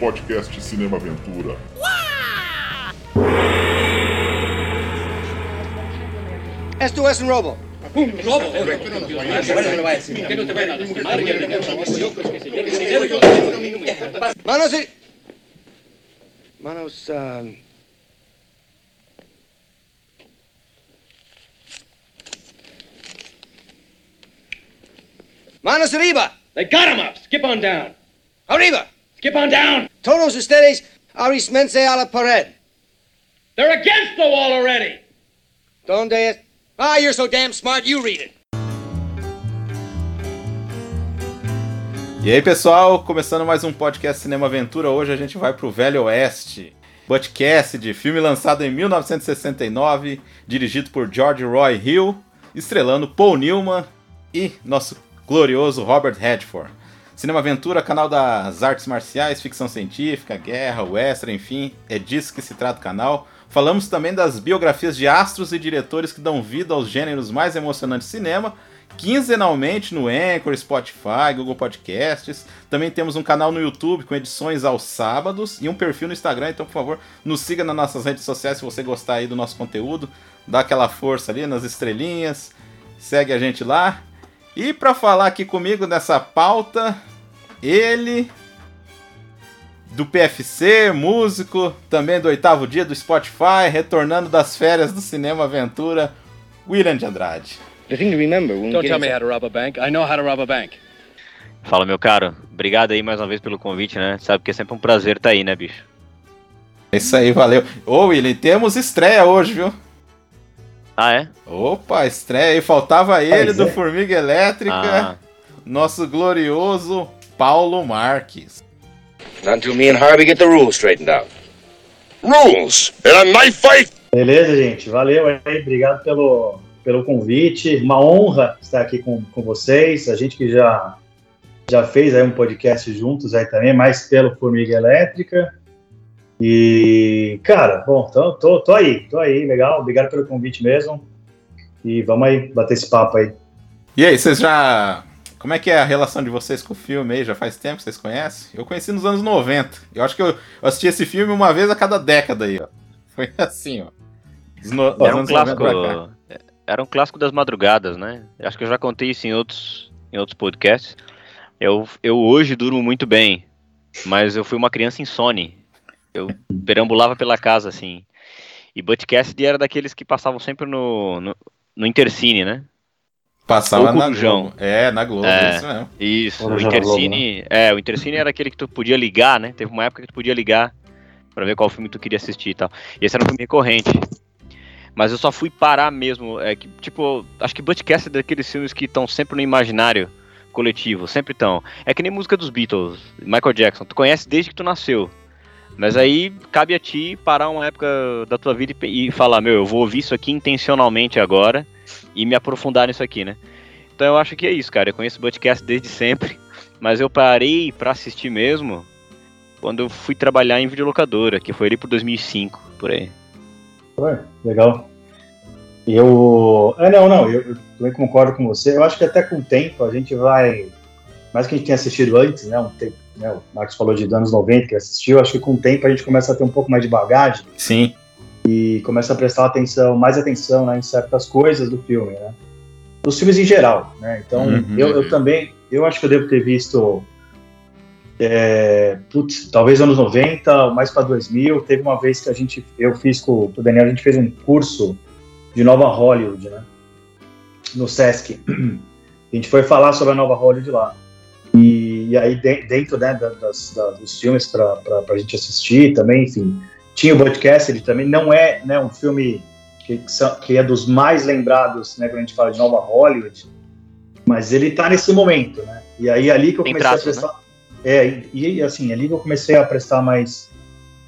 podcast Cinema Aventura. Esto es un robo. Manos y... Manos... ah, Manos arriba. They got him up. Skip on down. Arriba. Skip on down. Todos ustedes arismense a la pared. They're against the wall already. ¿Dónde es? Ah, you're so damn smart, you read it. E aí, pessoal, começando mais um podcast Cinema Aventura. Hoje a gente vai pro Velho Oeste. Podcast de filme lançado em 1969, dirigido por George Roy Hill, estrelando Paul Newman e nosso glorioso Robert Redford. Cinema Aventura, canal das artes marciais, ficção científica, guerra, western, enfim, é disso que se trata o canal. Falamos também das biografias de astros e diretores que dão vida aos gêneros mais emocionantes de cinema, quinzenalmente no Anchor, Spotify, Google Podcasts. Também temos um canal no YouTube com edições aos sábados e um perfil no Instagram, então por favor, nos siga nas nossas redes sociais se você gostar aí do nosso conteúdo, dá aquela força ali nas estrelinhas, segue a gente lá. E para falar aqui comigo nessa pauta, ele do PFC, músico, também do oitavo dia do Spotify, retornando das férias do Cinema Aventura, William de Andrade. The thing to remember when Don't tell me how to rob a bank. I know how to rob a bank. Fala, meu caro. Obrigado aí mais uma vez pelo convite, né? Sabe que é sempre um prazer estar aí, né, bicho? É isso aí, valeu. Ô, William, temos estreia hoje, viu? Ah, é? Opa, estreia aí. Faltava ele Pois do é. Formiga Elétrica, Ah, nosso glorioso Paulo Marques. Not until me and Harvey get the rules straightened out. Rules! In a knife fight! Beleza, gente. Valeu aí. Obrigado pelo, pelo convite. Uma honra estar aqui com, com vocês. A gente que já, já fez aí um podcast juntos aí também, mais pelo Formiga Elétrica. E, cara, bom, tô, tô, tô aí, tô aí, legal. Obrigado pelo convite mesmo. E vamos aí bater esse papo aí. E aí, vocês já. Como é que é a relação de vocês com o filme aí? Já faz tempo que vocês conhecem? Eu conheci nos anos 90. Eu acho que eu, assisti esse filme uma vez a cada década aí, ó. Foi assim, ó. No- era um anos 90 clássico. Era um clássico das madrugadas, né? Acho que eu já contei isso em outros, em outros podcasts. Eu, eu hoje durmo muito bem, mas eu fui uma criança insone. Eu perambulava pela casa, assim. E Butcast era daqueles que passavam sempre no, no, no Intercine, né? Passava na. Globo. É, na Globo, É. isso mesmo. Isso, o Intercine. É, o Intercine era aquele que tu podia ligar, né? Teve uma época que tu podia ligar pra ver qual filme tu queria assistir e tal. E esse era um filme recorrente. Mas eu só fui parar mesmo. É que, tipo, acho que Butcast é daqueles filmes que estão sempre no imaginário coletivo, sempre estão. É que nem música dos Beatles, Michael Jackson. Tu conhece desde que tu nasceu. Mas aí cabe a ti parar uma época da tua vida e e falar, meu, eu vou ouvir isso aqui intencionalmente agora e me aprofundar nisso aqui, né? Então eu acho que é isso, cara. Eu conheço o Podcast desde sempre, mas eu parei pra assistir mesmo quando eu fui trabalhar em videolocadora, que foi ali por 2005, por aí. Ué, legal. Eu. É, não, não, eu, eu também concordo com você. Eu acho que até com o tempo a gente vai. Mais que a gente tenha assistido antes, né? Um tempo, né o Marcos falou de anos 90 que assistiu, acho que com o tempo a gente começa a ter um pouco mais de bagagem Sim. E começa a prestar atenção, mais atenção né, em certas coisas do filme, né? Dos filmes em geral, né? Então, Uhum. eu, eu também, eu acho que eu devo ter visto, é, putz, talvez anos 90, mais para 2000, teve uma vez que a gente, eu fiz com o Daniel, a gente fez um curso de Nova Hollywood, né? No Sesc. A gente foi falar sobre a Nova Hollywood lá. E, e aí, de- dentro né, da- das, da- dos filmes para a gente assistir também, enfim, tinha o Podcast, ele também não é né, um filme que, que é dos mais lembrados, né, quando a gente fala de Nova Hollywood, mas ele tá nesse momento, né? E aí ali que eu comecei a prestar, é e, e, assim ali que eu comecei a prestar mais,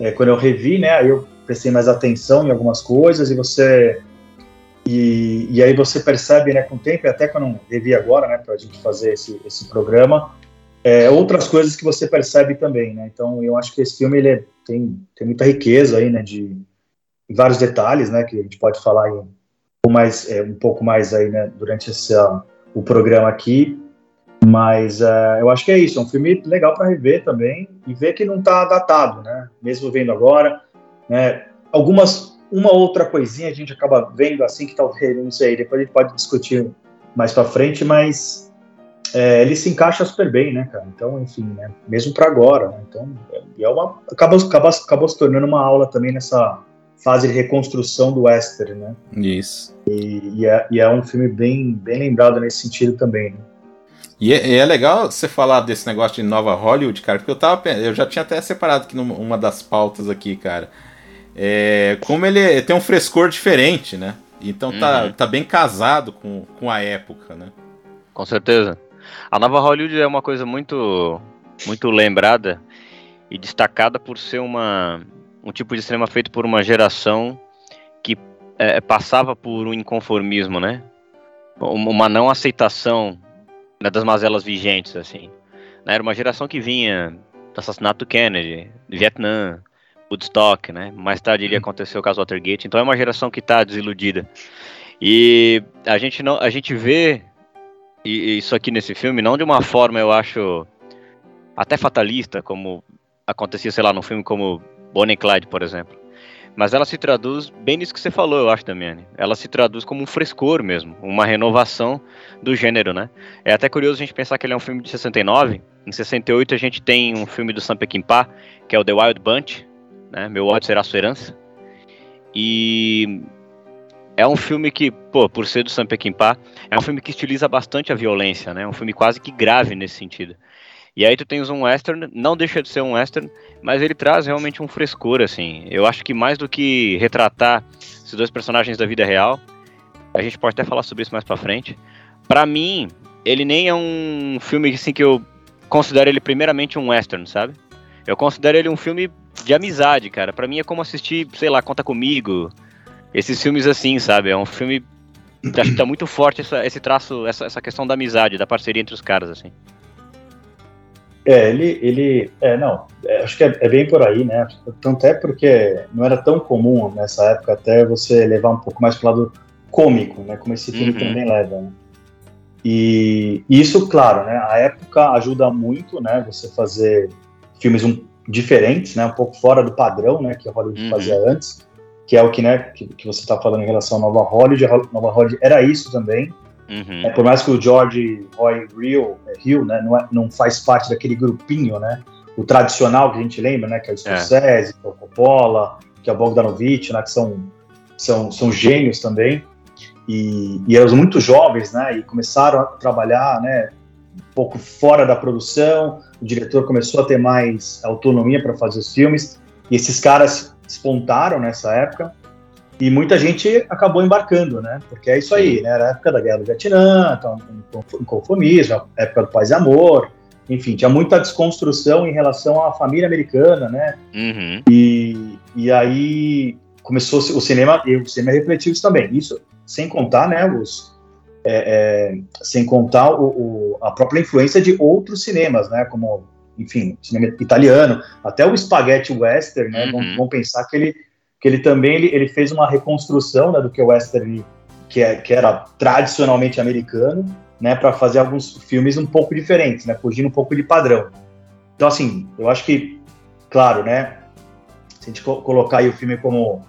é, quando eu revi, né? Aí eu prestei mais atenção em algumas coisas e você e, e aí você percebe, né, com o tempo, e até quando eu revi agora, né, para a gente fazer esse, esse programa, é, outras coisas que você percebe também, né? Então eu acho que esse filme ele é- tem, tem muita riqueza aí, né, de vários detalhes, né, que a gente pode falar em, um, mais, é, um pouco mais aí, né, durante esse, o programa aqui. Mas uh, eu acho que é isso, é um filme legal para rever também e ver que não está datado, né? Mesmo vendo agora, né? Algumas, uma outra coisinha a gente acaba vendo assim que talvez, não sei, depois a gente pode discutir mais para frente, mas é, ele se encaixa super bem, né, cara? Então, enfim, né? Mesmo para agora, né? Então, é uma, acabou, acabou, acabou se tornando uma aula também nessa fase de reconstrução do western, né? Isso. E, e, é, e é um filme bem, bem lembrado nesse sentido também, né? E é, é, legal você falar desse negócio de Nova Hollywood, cara, porque eu tava eu já tinha até separado aqui numa das pautas aqui, cara. É, como ele tem um frescor diferente, né? Então tá, uhum. tá bem casado com, com a época, né? Com certeza. A Nova Hollywood é uma coisa muito muito lembrada e destacada por ser uma um tipo de cinema feito por uma geração que é, passava por um inconformismo, né? Uma não aceitação né, das mazelas vigentes, assim. Né, era uma geração que vinha do assassinato do Kennedy, do Vietnã, Woodstock, né? Mais tarde ele aconteceu o caso Watergate. Então é uma geração que está desiludida. E a gente não, a gente vê isso aqui nesse filme não de uma forma, eu acho, até fatalista, como acontecia, sei lá, num filme como Bonnie e Clyde, por exemplo. Mas ela se traduz bem nisso que você falou, eu acho, Damiani. Ela se traduz como um frescor mesmo, uma renovação do gênero, né? É até curioso a gente pensar que ele é um filme de 69. Em 68 a gente tem um filme do Sam Peckinpah, que é o The Wild Bunch, né? Meu ódio será sua herança. E é um filme que, pô, por ser do Sam Peckinpah, é um filme que estiliza bastante a violência, né? É um filme quase que grave nesse sentido. E aí tu tens um western, não deixa de ser um western, mas ele traz realmente um frescor, assim. Eu acho que mais do que retratar esses dois personagens da vida real, a gente pode até falar sobre isso mais pra frente. Para mim, ele nem é um filme assim que eu considero ele primeiramente um western, sabe? Eu considero ele um filme de amizade, cara. Para mim é como assistir, sei lá, Conta Comigo. Esses filmes assim, sabe? É um filme acho que tá muito forte essa, esse traço, essa, essa questão da amizade, da parceria entre os caras, assim. É, ele, ele é, não, é, acho que é, é, bem por aí, né? Tanto é porque não era tão comum nessa época até você levar um pouco mais pro lado cômico, né? Como esse filme uhum. também leva. Né? E isso, claro, né? A época ajuda muito, né? Você fazer filmes um, diferentes, né? Um pouco fora do padrão, né? Que a Hollywood uhum. fazia antes, que é o que, né? Que, que você está falando em relação à Nova Hollywood. A Nova Hollywood era isso também Uhum. É, por mais que o George Roy Hill, é, Hill né, não, é, não faz parte daquele grupinho, né, o tradicional que a gente lembra, né, que é o Scorsese, é. o Coppola, que é o Bogdanovich, né, que são, são, são gênios também, e, e eram muito jovens, né, e começaram a trabalhar, né, um pouco fora da produção, o diretor começou a ter mais autonomia para fazer os filmes, e esses caras despontaram nessa época, e muita gente acabou embarcando, né? Porque é isso aí, né? Era a época da Guerra do Vietnã, então, conformismo, época do paz e amor, enfim, tinha muita desconstrução em relação à família americana, né? Uhum. E, e aí começou o cinema, e o cinema refletiu isso também. Isso sem contar, né, os, é, é, sem contar o, o, a própria influência de outros cinemas, né, como, enfim, cinema italiano, até o spaghetti western, né, uhum. vamos, vamos pensar que ele que ele também ele, ele fez uma reconstrução né, do que o western que, é, que era tradicionalmente americano, né, para fazer alguns filmes um pouco diferentes, né, fugindo um pouco de padrão. Então assim, eu acho que, claro, né, se a gente co colocar aí o filme como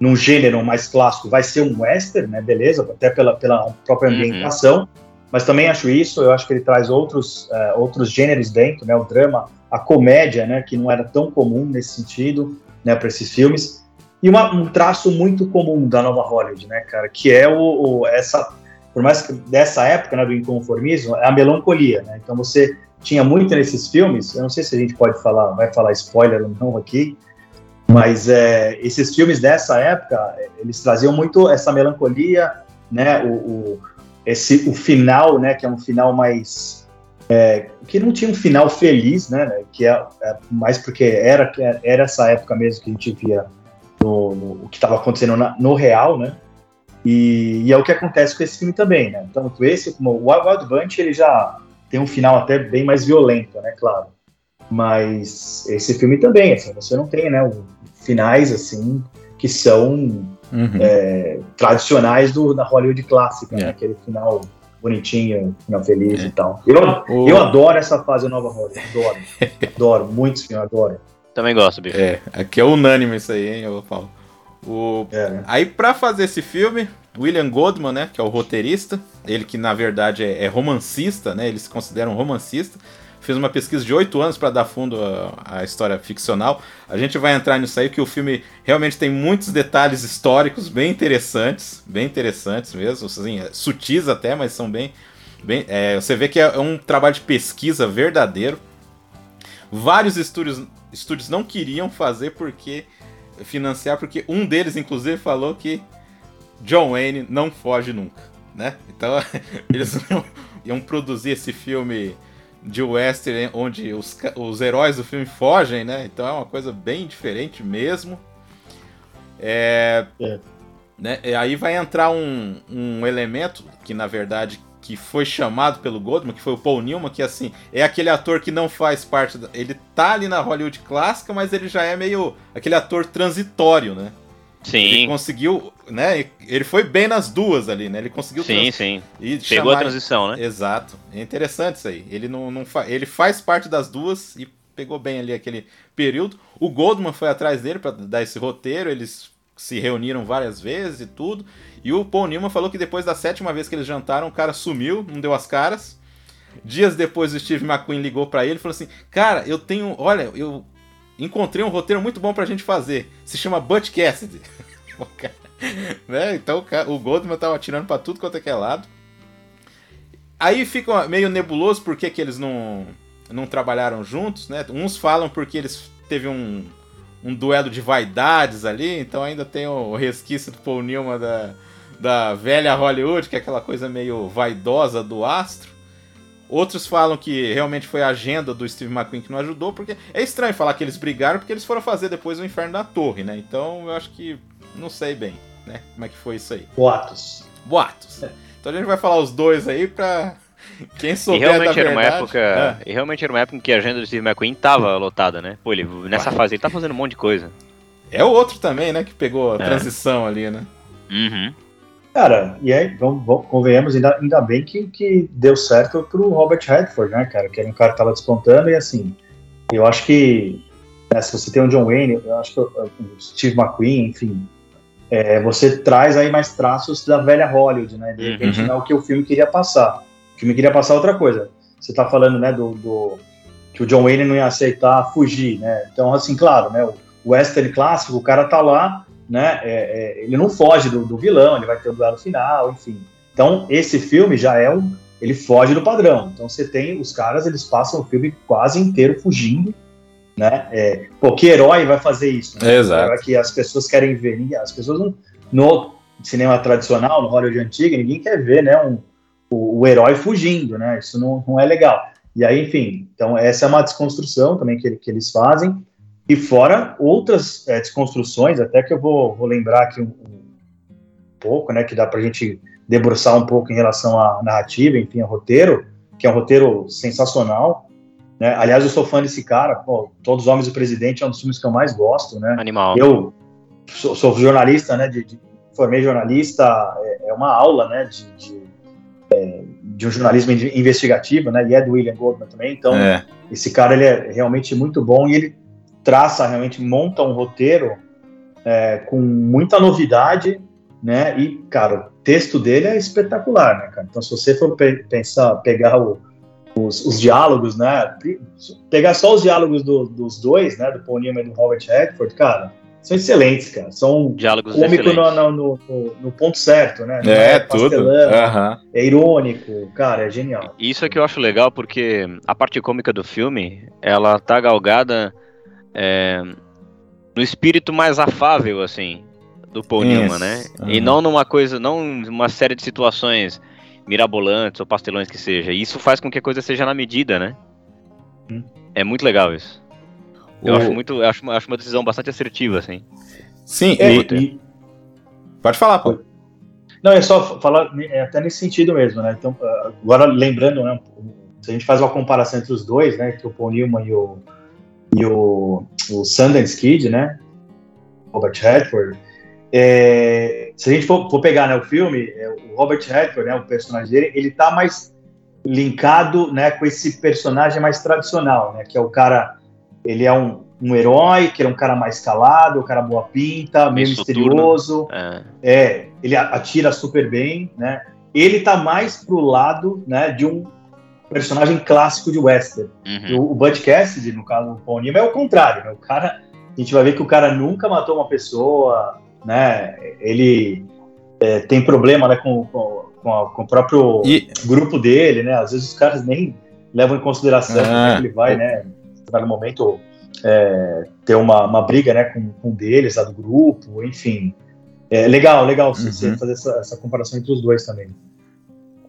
num gênero mais clássico, vai ser um western, né, beleza, até pela, pela própria uhum. ambientação, uhum. Mas também acho isso, eu acho que ele traz outros, uh, outros gêneros dentro, né, o drama, a comédia, né, que não era tão comum nesse sentido, né, para esses filmes. E uma, um traço muito comum da nova Hollywood, né, cara, que é o, o, essa, por mais que dessa época, né, do inconformismo, é a melancolia, né? Então você tinha muito nesses filmes, eu não sei se a gente pode falar, vai falar spoiler ou não aqui, mas é, esses filmes dessa época, eles traziam muito essa melancolia, né, o, o esse, o final, né, que é um final mais é, que não tinha um final feliz, né? Que é, é, mais porque era era essa época mesmo que a gente via no, no o que estava acontecendo na, no real, né? E, e, é o que acontece com esse filme também, né? Tanto esse como o Wild Bunch, ele já tem um final até bem mais violento, né? Claro. Mas esse filme também, assim, você não tem, né? Finais, assim, que são uhum. é, tradicionais do, da Hollywood clássica, né? Aquele final bonitinho, final feliz e tal. Eu, O- eu adoro essa fase Nova Hollywood, adoro. adoro, muito sim, eu adoro. Também gosto, bicho. É, aqui é unânime isso aí, hein, eu falo. O... É, né? Aí, pra fazer esse filme, William Goldman, né, que é o roteirista, ele que na verdade é, é romancista, né, ele se considera um romancista, fez uma pesquisa de oito anos para dar fundo à, história ficcional. A gente vai entrar nisso aí, que o filme realmente tem muitos detalhes históricos bem interessantes, bem interessantes mesmo, assim, é, sutis até, mas são bem... bem é, você vê que é um trabalho de pesquisa verdadeiro. Vários estúdios, estúdios não queriam fazer porque financiar, porque um deles, inclusive, falou que John Wayne não foge nunca, né? Então, eles iam, iam produzir esse filme de western onde os, os heróis do filme fogem, né? Então é uma coisa bem diferente mesmo. É, É. né? E aí vai entrar um, um elemento que, na verdade, que foi chamado pelo Goldman, que foi o Paul Newman, que assim, é aquele ator que não faz parte. Da, ele tá ali na Hollywood clássica, mas ele já é meio aquele ator transitório, né? Ele Sim, conseguiu, né? Ele foi bem nas duas ali, né? Ele conseguiu sim, trans- sim. e Pegou a chamar- transição, né? Exato. É interessante isso aí. Ele não, não fa... ele faz parte das duas e pegou bem ali aquele período. O Goldman foi atrás dele para dar esse roteiro, eles se reuniram várias vezes e tudo. E o Paul Newman falou que depois da sétima vez que eles jantaram, o cara sumiu, não deu as caras. Dias depois o Steve McQueen ligou para ele e falou assim: "Cara, eu tenho, olha, eu encontrei um roteiro muito bom pra gente fazer. Se chama Butch Cassidy." Né? Então o Goldman tava atirando pra tudo quanto é que é lado. Aí fica meio nebuloso por que, que eles não, não trabalharam juntos, né? Uns falam porque eles teve um, um duelo de vaidades ali, então ainda tem o resquício do Paul Newman da, da velha Hollywood, que é aquela coisa meio vaidosa do astro. Outros falam que realmente foi a agenda do Steve McQueen que não ajudou, porque é estranho falar que eles brigaram, porque eles foram fazer depois o Inferno da Torre, né? Então eu acho que não sei bem, né? Como é que foi isso aí. Boatos. Boatos. Então a gente vai falar os dois aí pra quem E souber realmente da era uma verdade. época. Ah, E realmente era uma época em que a agenda do Steve McQueen tava lotada, né? Pô, ele nessa fase ele tá fazendo um monte de coisa. é o outro também, né? Que pegou a É. transição ali, né? Uhum. Cara, e aí, vamos, vamos- convenhamos, ainda, ainda bem que, que deu certo pro Robert Redford, né, cara? Que era um cara que tava despontando e assim, eu acho que né, se você tem um John Wayne, eu acho que o Steve McQueen, enfim, é, você traz aí mais traços da velha Hollywood, né? De repente Uhum. não é o que o filme queria passar. O filme queria passar outra coisa. Você tá falando, né, do, do- que o John Wayne não ia aceitar fugir, né? Então, assim, claro, né, o western clássico, o cara tá lá, né, é- é, ele não foge do, do vilão, ele vai ter o duelo final, enfim. Então, esse filme já é um, ele foge do padrão. Então, você tem os caras, eles passam o filme quase inteiro fugindo, né? É, pô, que herói vai fazer isso? Né? Exato. Que as pessoas querem ver, ninguém- as pessoas não, no cinema tradicional, no Hollywood antigo, ninguém quer ver, né, um, o, o herói fugindo, né? Isso não, não é legal. E aí, enfim, então essa é uma desconstrução também que, que eles fazem. E fora outras é, desconstruções, até que eu vou, vou lembrar aqui um, um pouco, né, que dá pra gente debruçar um pouco em relação à narrativa, enfim, ao roteiro, que é um roteiro sensacional. Né? Aliás, eu sou fã desse cara, pô, Todos os Homens do Presidente é um dos filmes que eu mais gosto, né? Animal. Eu sou, sou jornalista, né? De, de- formei jornalista, é, é uma aula, né? De, de, é, de um jornalismo in- investigativo, né? E é do William Goldman também. Então, É. esse cara ele é realmente muito bom e ele traça, realmente monta um roteiro é, com muita novidade, né? E, cara, o texto dele é espetacular, né, cara? Então, se você for pe- pensar, pegar o- os, os diálogos, né? Pegar só os diálogos do- dos dois, né? Do Paul Newman e do Robert Redford, cara, são excelentes, cara. São Diálogos cômico no, no, no- no ponto certo, né? Não É, tudo. Aham. É irônico, cara, é genial. Isso é que eu acho legal, porque a parte cômica do filme, ela tá galgada é, no espírito mais afável, assim, do Paul Isso, Newman, né? E aham. não numa coisa, não uma série de situações mirabolantes ou pastelões que seja. E isso faz com que a coisa seja na medida, né? Hum. É muito legal isso. Eu O- acho muito, eu acho, uma- acho uma decisão bastante assertiva, assim. Sim, É, e- e- pode falar, pô. Não, é só falar é até nesse sentido mesmo, né? Então, agora lembrando, né? Se a gente faz uma comparação entre os dois, né? Que o Paul Newman e o, e o, o Sundance Kid, né? Robert Redford, é, se a gente for, for pegar né, o filme, é, o Robert Redford, né, o personagem dele, ele tá mais linkado né, com esse personagem mais tradicional, né, que é o cara, ele é um, um herói, que é um cara mais calado, um cara boa pinta, meio Meio misterioso, É. é, ele atira super bem, né? Ele tá mais pro lado, né, de um personagem clássico de western. Uhum. O, o Bud Cassidy, no caso do Paul Newman, é o contrário, né? O cara, a gente vai ver que o cara nunca matou uma pessoa, né? Ele é, tem problema, né, com, com, com a- com o próprio E, grupo dele, né? Às vezes os caras nem levam em consideração Ah. como é que ele vai, né? No momento é, ter uma, uma briga, né, com, com um deles, lá do grupo, enfim. É legal, legal você você Uhum. fazer essa, essa comparação entre os dois também.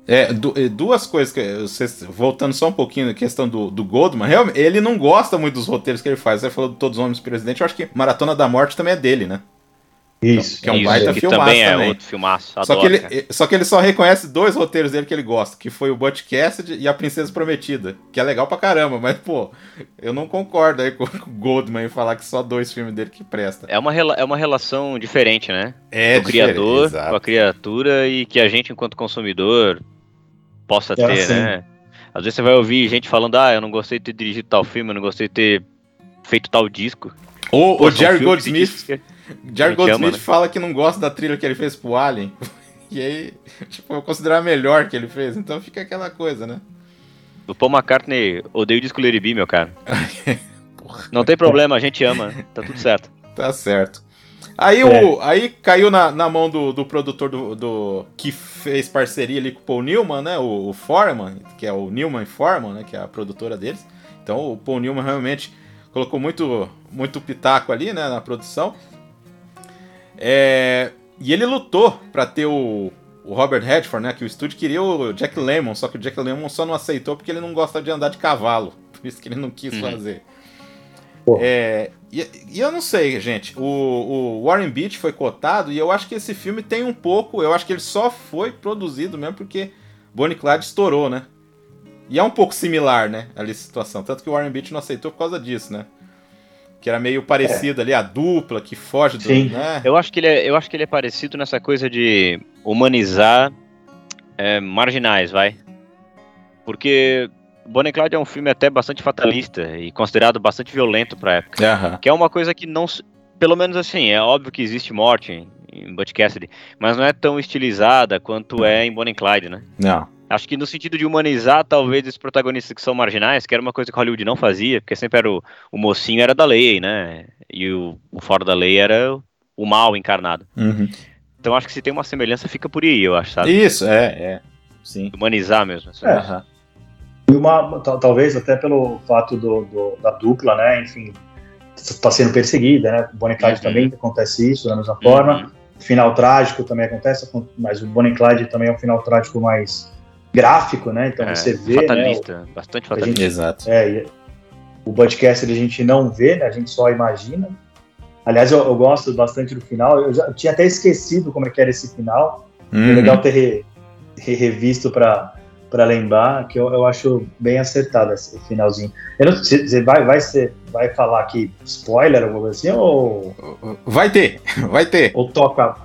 É, é, duas coisas que vocês, voltando só um pouquinho na questão do, do Goldman, realmente, ele não gosta muito dos roteiros que ele faz. Você falou de Todos os Homens Presidente, eu acho que Maratona da Morte também é dele, né? Isso. que é um Isso, baita que filmaço também é também. outro filmaço. Só adoro, que, ele, cara. só que ele só reconhece dois roteiros dele que ele gosta, que foi o Cassidy e a Princesa Prometida, que é legal pra caramba, mas, pô, eu não concordo aí com o Goldman em falar que só dois filmes dele que presta. É uma, rela- é uma relação diferente, né? É o criador exato. com a criatura e que a gente, enquanto consumidor, possa É ter, assim. né? Às vezes você vai ouvir gente falando, ah, eu não gostei de ter dirigido tal filme, eu não gostei de ter feito tal disco. O, Pô, o Jerry Goldsmith, que- Jerry Goldsmith né? fala que não gosta da trilha que ele fez pro Alien. E aí, tipo, eu considero a melhor que ele fez, então fica aquela coisa, né? O Paul McCartney odeia o disco Lady B, meu cara. Não tem problema, a gente ama, tá tudo certo. Tá certo. Aí, o, aí caiu na, na mão do, do produtor do, do- que fez parceria ali com o Paul Newman, né? O, o Foreman, que é o Newman Foreman, né? Que é a produtora deles. Então o Paul Newman realmente colocou muito, muito pitaco ali, né? Na produção. É, e ele lutou pra ter o, o Robert Redford, né? Que o estúdio queria o Jack Lemmon, só que o Jack Lemmon só não aceitou porque ele não gosta de andar de cavalo. Por isso que ele não quis Uhum. fazer. É, e, e eu não sei, gente. O, o Warren Beach foi cotado e eu acho que esse filme tem um pouco. Eu acho que ele só foi produzido mesmo porque Bonnie Clyde estourou, né? E é um pouco similar, né? Ali a situação. Tanto que o Warren Beach não aceitou por causa disso, né? Que era meio parecido ali, a dupla que foge do. Sim. Né? Eu acho que ele é, eu acho que ele é parecido nessa coisa de humanizar é, marginais, vai. Porque Bonnie Clyde é um filme até bastante fatalista e considerado bastante violento pra época. Que é uma coisa que não. Pelo menos assim, é óbvio que existe morte em, em Butch Cassidy, mas não é tão estilizada quanto é em Bonnie Clyde, né? Não. Acho que no sentido de humanizar, talvez, esses protagonistas que são marginais, que era uma coisa que Hollywood não fazia, porque sempre era o, o mocinho era da lei, né? E o, o fora da lei era o, o mal encarnado. Uhum. Então acho que se tem uma semelhança, fica por aí, eu acho, sabe? Isso, é, é. Sim. Humanizar mesmo. É. coisa. E uma, tal- talvez até pelo fato do, do- da dupla, né? Enfim, está sendo perseguida, né? O Bonnie Clyde Uhum. também acontece isso da mesma forma. Uhum. O final trágico também acontece, mas o Bonnie Clyde também é um final trágico mais gráfico, né? Então É, você vê, né? fatalista, bastante a fatalista. Exato. É, e o podcast a gente não vê, né? A gente só imagina. Aliás, eu, eu gosto bastante do final. Eu já tinha até esquecido como é que era esse final. É Uhum. legal ter re- re- revisto para para lembrar que eu, eu acho bem acertado esse finalzinho. Eu não, você você vai vai ser vai falar aqui spoiler alguma coisa assim ou, Vai ter, vai ter, ou toca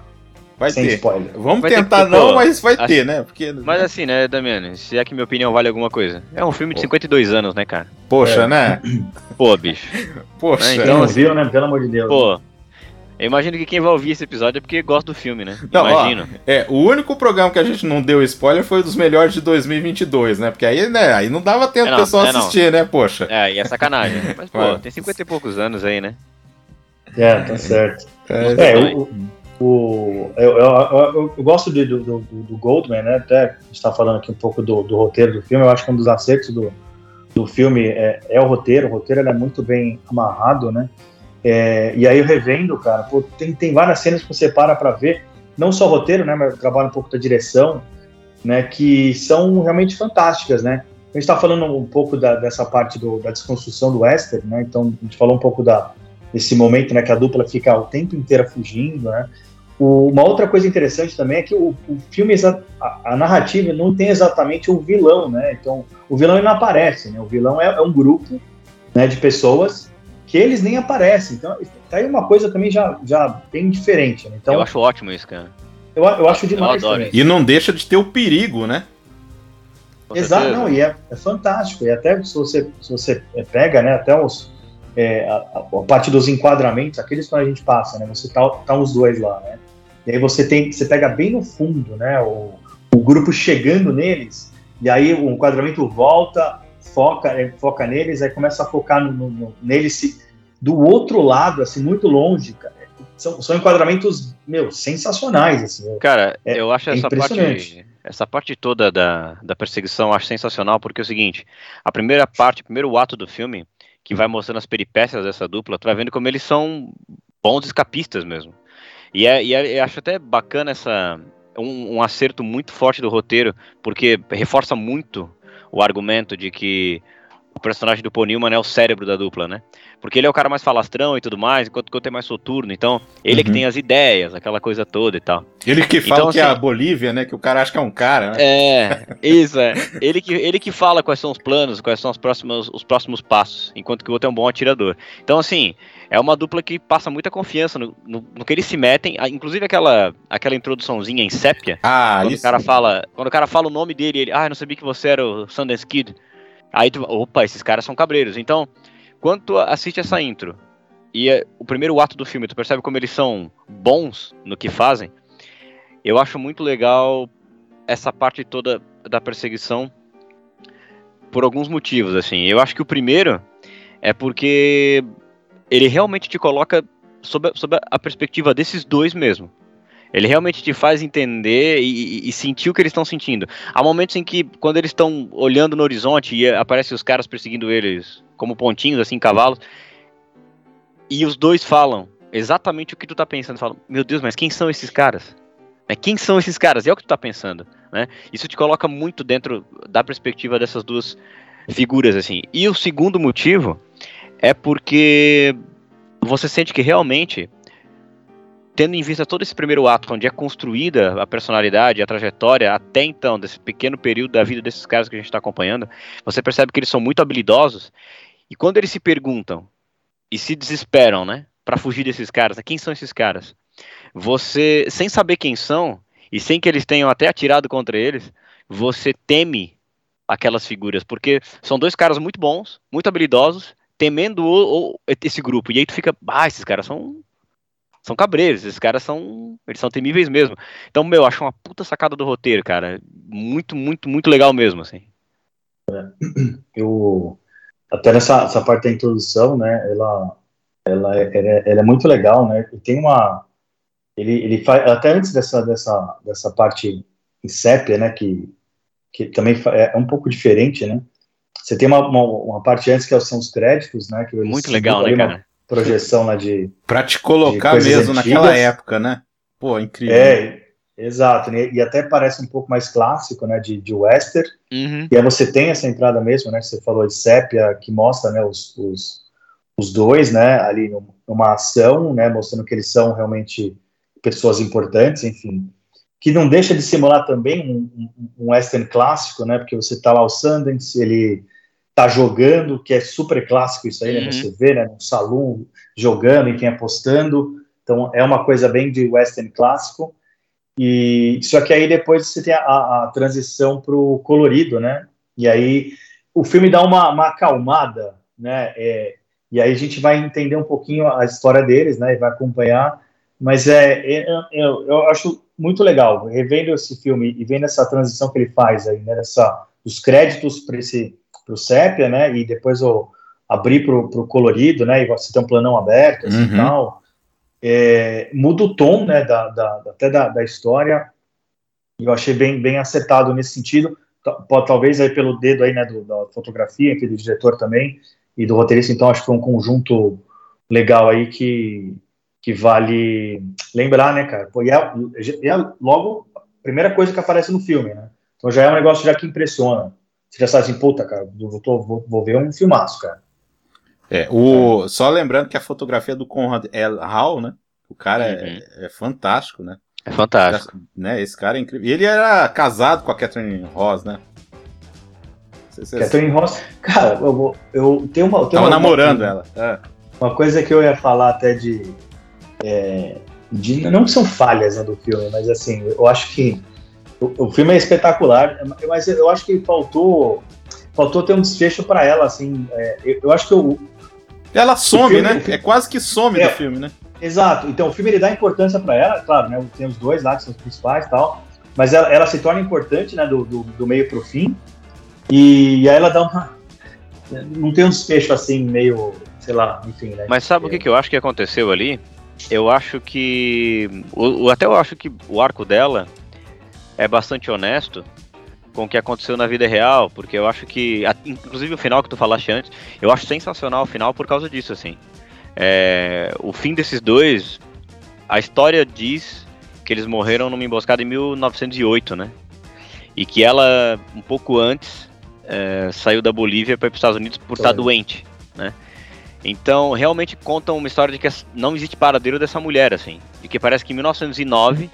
vai sem ter. spoiler? Vamos Vai ter tentar que- não, pô, mas vai assim- ter, né? Porque, Mas assim, né, Damiano, se é que minha opinião vale alguma coisa. É um filme de 52 anos, né, cara? poxa, É. né? Pô, bicho. Poxa. É, Quem então, não viu, né? Pelo amor de Deus. Pô, eu imagino que quem vai ouvir esse episódio é porque gosta do filme, né? Não, ó, imagino. É, o único programa que a gente não deu spoiler foi o dos melhores de 2022, né? Porque aí, né, aí não dava tempo É, do não, pessoal é, não. assistir, né, poxa. É, e é sacanagem. né? Mas, pô, É. tem 50 e poucos anos aí, né? É, tá certo. É, É, o, o, eu, eu, eu- eu gosto de- do, do, do Goldman, né? Até a gente está falando aqui um pouco do, do roteiro do filme. Eu acho que um dos acertos do, do filme é, é o roteiro. O roteiro ele é muito bem amarrado, né? É, e aí eu revendo, cara, pô, tem, tem várias cenas que você para para ver, não só o roteiro, né? Mas trabalha um pouco da direção, né? Que são realmente fantásticas, né? A gente está falando um pouco da, dessa parte do, da desconstrução do western, né? Então a gente falou um pouco da, desse momento, né? Que a dupla fica o tempo inteiro fugindo, né? O- uma outra coisa interessante também é que o, o filme, a, a narrativa não tem exatamente o vilão, né? Então o vilão não aparece, né? O vilão é, é um grupo, né? De pessoas que eles nem aparecem. Então, tá aí uma coisa também já, já bem diferente. Né? Então, eu acho ótimo isso, cara. Eu, eu acho demais eu também. E não deixa de ter o perigo, né? Com Exato, certeza. não, e é, é fantástico. E até se você, se você pega, né, até os, é, a, a parte dos enquadramentos, aqueles que a gente passa, né, você tá, tá os dois lá, né, e aí você tem, você pega bem no fundo, né, o, o grupo chegando neles, e aí o enquadramento volta, foca, é, foca neles, aí começa a focar no, no, no- neles se- do outro lado, assim, muito longe, cara. São, são enquadramentos, meu, sensacionais, assim. Cara, É- eu acho é essa parte, essa parte toda da, da perseguição eu acho sensacional, porque é o seguinte, a primeira parte, o primeiro ato do filme, que vai mostrando as peripécias dessa dupla, tu vai vendo como eles são bons escapistas mesmo. E, é, e é- eu acho até bacana essa um, um acerto muito forte do roteiro, porque reforça muito o argumento de que o personagem do Paul Newman é o cérebro da dupla, né? Porque ele é o cara mais falastrão e tudo mais, enquanto que o outro é mais soturno. Então, ele é que Uhum. tem as ideias, aquela coisa toda e tal. Ele que fala Então, que é a assim- Bolívia, né? Que o cara acha que é um cara, né? É, isso é. Ele que, ele que fala quais são os planos, quais são os próximos, os próximos passos, enquanto que o outro é um bom atirador. Então, assim, é uma dupla que passa muita confiança no, no, no que eles se metem. Ah, Inclusive aquela, aquela introduçãozinha em sépia, Ah, quando isso. o cara fala. Quando o cara fala o nome dele, ele, ah, eu não sabia que você era o Sundance Kid. Aí tu, opa, esses caras são cabreiros. Então, quando tu assiste essa intro e é o primeiro ato do filme, tu percebe como eles são bons no que fazem. Eu acho muito legal essa parte toda da perseguição por alguns motivos, assim. Eu acho que o primeiro é porque ele realmente te coloca sob a, sob a perspectiva desses dois mesmo. Ele realmente te faz entender e, e- sentir o que eles estão sentindo. Há momentos em que, quando eles estão olhando no horizonte e aparecem os caras perseguindo eles como pontinhos, assim, cavalos, e os dois falam exatamente o que tu tá pensando. Falam, meu Deus, mas quem são esses caras? Quem são esses caras? É o que tu tá pensando, né? Isso te coloca muito dentro da perspectiva dessas duas figuras, assim. E o segundo motivo é porque você sente que realmente tendo em vista todo esse primeiro ato, onde é construída a personalidade, a trajetória, até então, desse pequeno período da vida desses caras que a gente está acompanhando, você percebe que eles são muito habilidosos, e quando eles se perguntam e se desesperam, né, para fugir desses caras, quem são esses caras? Você, sem saber quem são, e sem que eles tenham até atirado contra eles, você teme aquelas figuras, porque são dois caras muito bons, muito habilidosos, temendo o, o- esse grupo, e aí tu fica, ah, esses caras são são cabreiros, esses caras são. Eles são temíveis mesmo. Então, meu, eu acho uma puta sacada do roteiro, cara. Muito, muito, muito legal mesmo, assim. eu até nessa essa parte da introdução, né, ela ela é, ela é, ela é muito legal, né? E tem uma ele ele faz até antes dessa dessa dessa parte em sépia, né, que que também é um pouco diferente, né? Você tem uma, uma, uma parte antes que são os créditos, né? Que Muito legal, né, ali uma cara? Projeção lá de Pra te colocar mesmo antigas. naquela época, né? Pô, incrível. é exato, né? E até parece um pouco mais clássico, né? De, de western. Uhum. E aí você tem essa entrada mesmo, né? que Você falou de sépia, que mostra né, os, os, os dois, né? Ali num- numa ação, né? Mostrando que eles são realmente pessoas importantes, enfim. Que não deixa de simular também um, um- um western clássico, né? Porque você tá lá o Sundance, ele tá jogando, que é super clássico isso aí, né? Uhum. Você vê, né? No salão, jogando, enfim, apostando. Então é uma coisa bem de western clássico. E só que aí depois você tem a, a- a transição pro colorido, né? E aí o filme dá uma, uma acalmada, né? É, e aí a gente vai entender um pouquinho a história deles, né? E vai acompanhar. Mas é, é- eu, eu acho muito legal revendo esse filme e vendo essa transição que ele faz aí, né? Dessa, dos créditos para esse pro sépia, né? E depois o abrir pro, pro colorido, né? E você tem um planão aberto, assim, Uhum. tal. É, muda o tom, né? Da, da- até da, da história. E eu achei bem, bem acertado nesse sentido. Talvez aí pelo dedo aí, né? Do, da fotografia, aqui do diretor também e do roteirista. Então acho que foi um conjunto legal aí que que vale lembrar, né, cara? Pô, e, é, e é logo a primeira coisa que aparece no filme, né? Então já é um negócio já que impressiona. Você já sabe assim, puta, cara, eu tô- vou, vou ver um filmaço, cara. É, o, só lembrando que a fotografia do Conrad L. Hall, né? O cara é, é fantástico, né? É fantástico. né? Esse cara é incrível. E ele era casado com a Catherine Ross, né? Se Catherine Ross, cara, eu, vou- eu tenho uma. Eu tenho Tava uma- namorando ela. É. Uma coisa que eu ia falar até de. é, de não que são falhas né, do filme, mas assim, eu acho que o, o filme é espetacular, mas eu acho que faltou faltou ter um desfecho para ela, assim. é, eu, eu acho que o, Ela some, filme- né? filme- É quase que some É. do filme, né? Exato. Então o filme ele dá importância para ela, claro, né? Tem os dois lá que são os principais e tal. Mas ela, ela se torna importante, né? Do, do, do meio pro fim. E, aí ela dá uma. Não tem um desfecho assim, meio. Sei lá, enfim, né? Mas sabe o que, que eu acho que aconteceu ali? Eu acho que. O- até eu acho que o arco dela é bastante honesto com o que aconteceu na vida real, porque eu acho que. Inclusive o final que tu falaste antes, eu acho sensacional o final por causa disso, assim. É, o fim desses dois, a história diz que eles morreram numa emboscada em 1908, né? E que ela, um pouco antes, é, saiu da Bolívia para os Estados Unidos por estar Foi. doente, né? Então, realmente conta uma história de que não existe paradeiro dessa mulher, assim. De que parece que em 1909,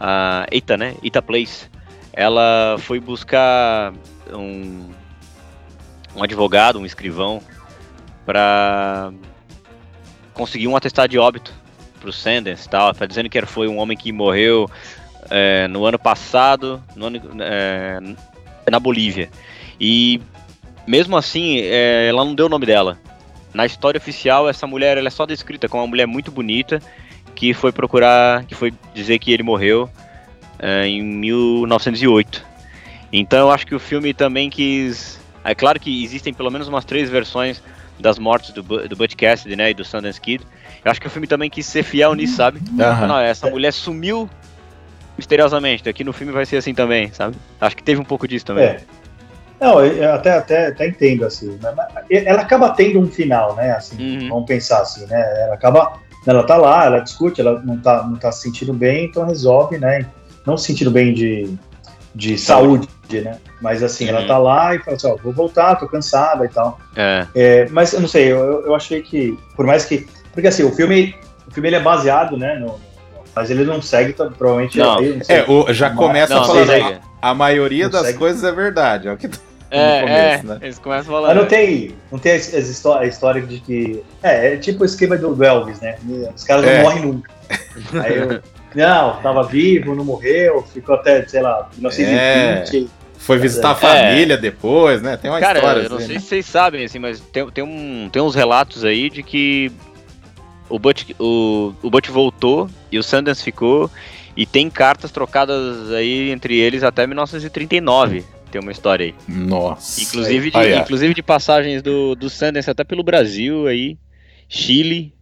a Eita, né? Eita Place, ela foi buscar um, um advogado, um escrivão, para conseguir um atestado de óbito pro Sanders e tal. Tá dizendo que foi um homem que morreu é, no ano passado, no ano, é, na Bolívia. E mesmo assim, é, ela não deu o nome dela. Na história oficial, essa mulher ela é só descrita como uma mulher muito bonita que foi procurar, que foi dizer que ele morreu é, em 1908. Então eu acho que o filme também quis. É claro que existem pelo menos umas três versões das mortes do, do Butch Cassidy né, e do Sundance Kid. Eu acho que o filme também quis ser fiel nisso, sabe? Aham. Não, essa mulher sumiu misteriosamente. Aqui no filme vai ser assim também, sabe? Acho que teve um pouco disso também. É. Não, eu até, até, até entendo, assim. né? Ela acaba tendo um final, né? Assim, Uhum. vamos pensar assim, né? Ela acaba. Ela tá lá, ela discute, ela não tá, não tá se sentindo bem, então resolve, né? Não se sentindo bem de, de saúde, né? Mas assim, ela Uhum. tá lá e fala assim, ó, vou voltar, tô cansada e tal. É. É, mas eu não sei, eu, eu achei que, por mais que. Porque assim, o filme, o filme ele é baseado, né? No, mas ele não segue, tá, provavelmente. Não. eu não sei. É, o, já começa Não, falando. A, a maioria Não das segue. coisas é verdade. É o que tá É, no começo, é, né? eles começam falando. Mas não tem, não tem as, as histó- a história de que. É, é tipo o esquema do, Elvis, né? Os caras É. não morrem nunca. Aí eu. Não, tava vivo, não morreu, ficou até, sei lá, 1920. Foi visitar a É. família depois, né? Tem uma Cara, história. eu não assim, sei né? se vocês sabem, assim, mas tem, tem, um, tem uns relatos aí de que o Butch, o, o Butch voltou e o Sundance ficou, e tem cartas trocadas aí entre eles até 1939. Tem uma história aí. Nossa. Inclusive de, inclusive de passagens do, do Sundance até pelo Brasil aí, Chile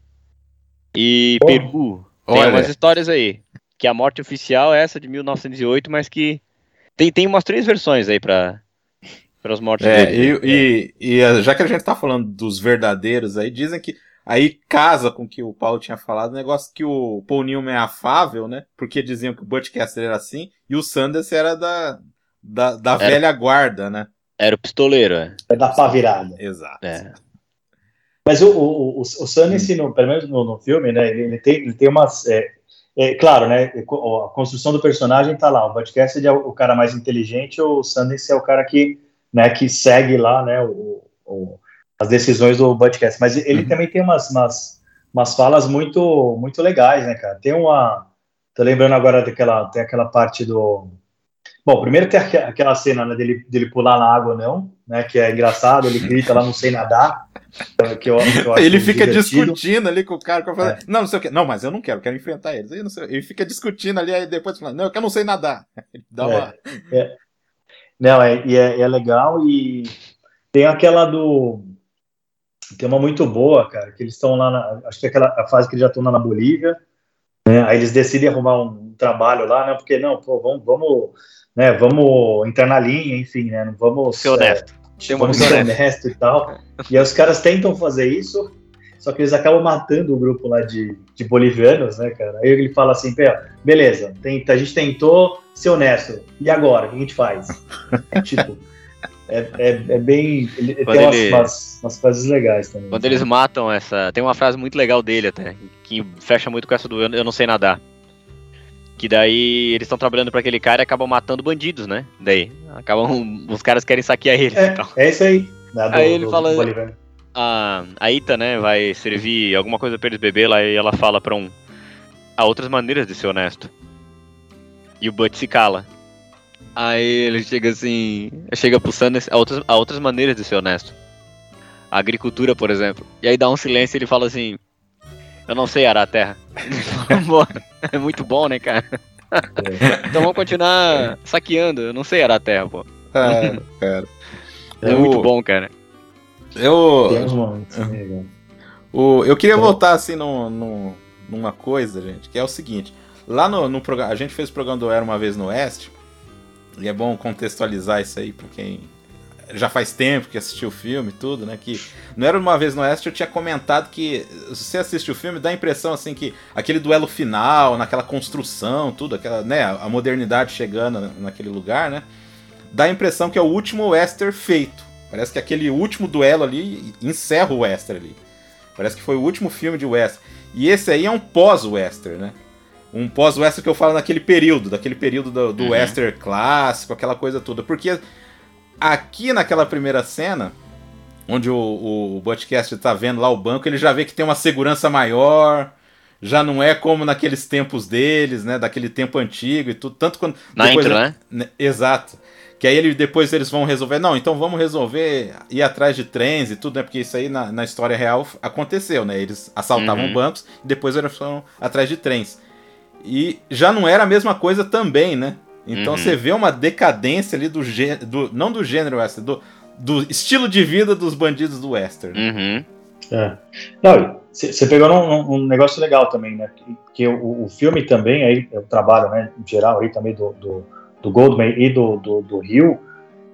e Porra. Peru. Tem Olha. umas histórias aí. Que a morte oficial é essa de 1908, mas que tem, tem umas três versões aí para as mortes É, e, e, e, eh, já que a gente tá falando dos verdadeiros aí, dizem que aí casa com o que o Paulo tinha falado, o negócio que o Paul Newman é afável, né? Porque diziam que o Butch Cassidy era assim, e o Sanders era da, da, da Era. velha guarda, né? Era o pistoleiro, é. É da pá virada. Exato. É. Mas o, o, o, o Sundance, no, pelo menos no, no filme, né, ele, ele tem, ele tem umas. É, é, claro, né, a construção do personagem tá lá. O Cassidy é o, cara mais inteligente, o Sundance é o cara que, né, que segue lá, né, o, o- as decisões do Cassidy. Mas ele Uhum. também tem umas, umas, umas falas muito, muito legais, né, cara? Tem uma. Tô lembrando agora daquela, tem aquela parte do. Bom, primeiro tem aque- aquela cena né, dele, dele pular na água, não, né? Que é engraçado, ele grita lá, não sei nadar. Que eu, que eu Ele fica divertido. discutindo ali com o cara, com É. não, não sei o que. Não, mas eu não quero, quero enfrentar eles. Aí não sei- ele fica discutindo ali, aí depois fala, não, eu não sei nadar. Dá uma... Não, é, e é, é legal e tem aquela do. Tem uma muito boa, cara, que eles estão lá, na, acho que é aquela a fase que eles já estão lá na Bolívia, né? Aí eles decidem arrumar um trabalho lá, né? Porque não, pô, vamos, vamos, né? Vamos entrar na linha, enfim, né? Não vamos Ser honesto. É, vamos ser honesto e tal. E aí os caras tentam fazer isso, só que eles acabam matando o grupo lá de, de bolivianos, né, cara? Aí ele fala assim, "Pê, beleza, tem, a gente tentou ser honesto, e agora? O que a gente faz? tipo, é, é, é bem. Ele, tem umas, ele- umas, umas frases legais também. Quando eles matam essa. Tem uma frase muito legal dele até, que fecha muito com essa do eu não sei nadar. Que daí eles estão trabalhando pra aquele cara e acabam matando bandidos, né? Daí. Acabam. Os caras querem saquear eles e tal. É, é isso aí. né, do- Aí ele do- fala- do a, a Ita, né, vai servir alguma coisa pra eles beber lá e ela fala pra um. Há outras maneiras de ser honesto. E o Butch se cala. Aí ele chega assim. Chega pro Sanders. Há outras, há outras maneiras de ser honesto. A agricultura, por exemplo. E aí dá um silêncio e ele fala assim. Eu não sei arar a terra. É muito bom, né, cara? então vamos continuar saqueando. Eu não sei arar a terra, pô. É, cara. É Eu- muito bom, cara. Eu, momentos, né, o, eu queria É. voltar assim no, no- numa coisa, gente, que é o seguinte. Lá no, no programa, a gente fez o programa do Era Uma Vez no Oeste, e é bom contextualizar isso aí pra quem já faz tempo que assistiu o filme e tudo, né? Que no Era Uma Vez no Oeste eu tinha comentado que se você assiste o filme, dá a impressão assim que aquele duelo final, naquela construção, tudo, aquela, né, a modernidade chegando na- naquele lugar, né? Dá a impressão que é o último western feito. Parece que aquele último duelo ali encerra o western ali. Parece que foi o último filme de western. E esse aí é um pós-western, né? Um pós-western que eu falo naquele período, daquele período do, do Uhum. western clássico, aquela coisa toda. Porque aqui naquela primeira cena, onde o, o Butchcast tá vendo lá o banco, ele já vê que tem uma segurança maior, já não é como naqueles tempos deles, né? Daquele tempo antigo e tudo. Tanto quando. Na intro, né? né, Exato. Que aí ele, depois eles vão resolver. Não, então vamos resolver ir atrás de trens e tudo, né? Porque isso aí na, na história real aconteceu, né? Eles assaltavam Uhum. bancos e depois eles foram atrás de trens. E já não era a mesma coisa também, né? Então Uhum. você vê uma decadência ali do gênero. Do, não do gênero western, do, do estilo de vida dos bandidos do western. Uhum. É. Não, você pegou num, num negócio legal também, né? Que, que o, o filme também, aí, o trabalho, né, em geral, aí também do, do, do Goldman e do, do, do Hill,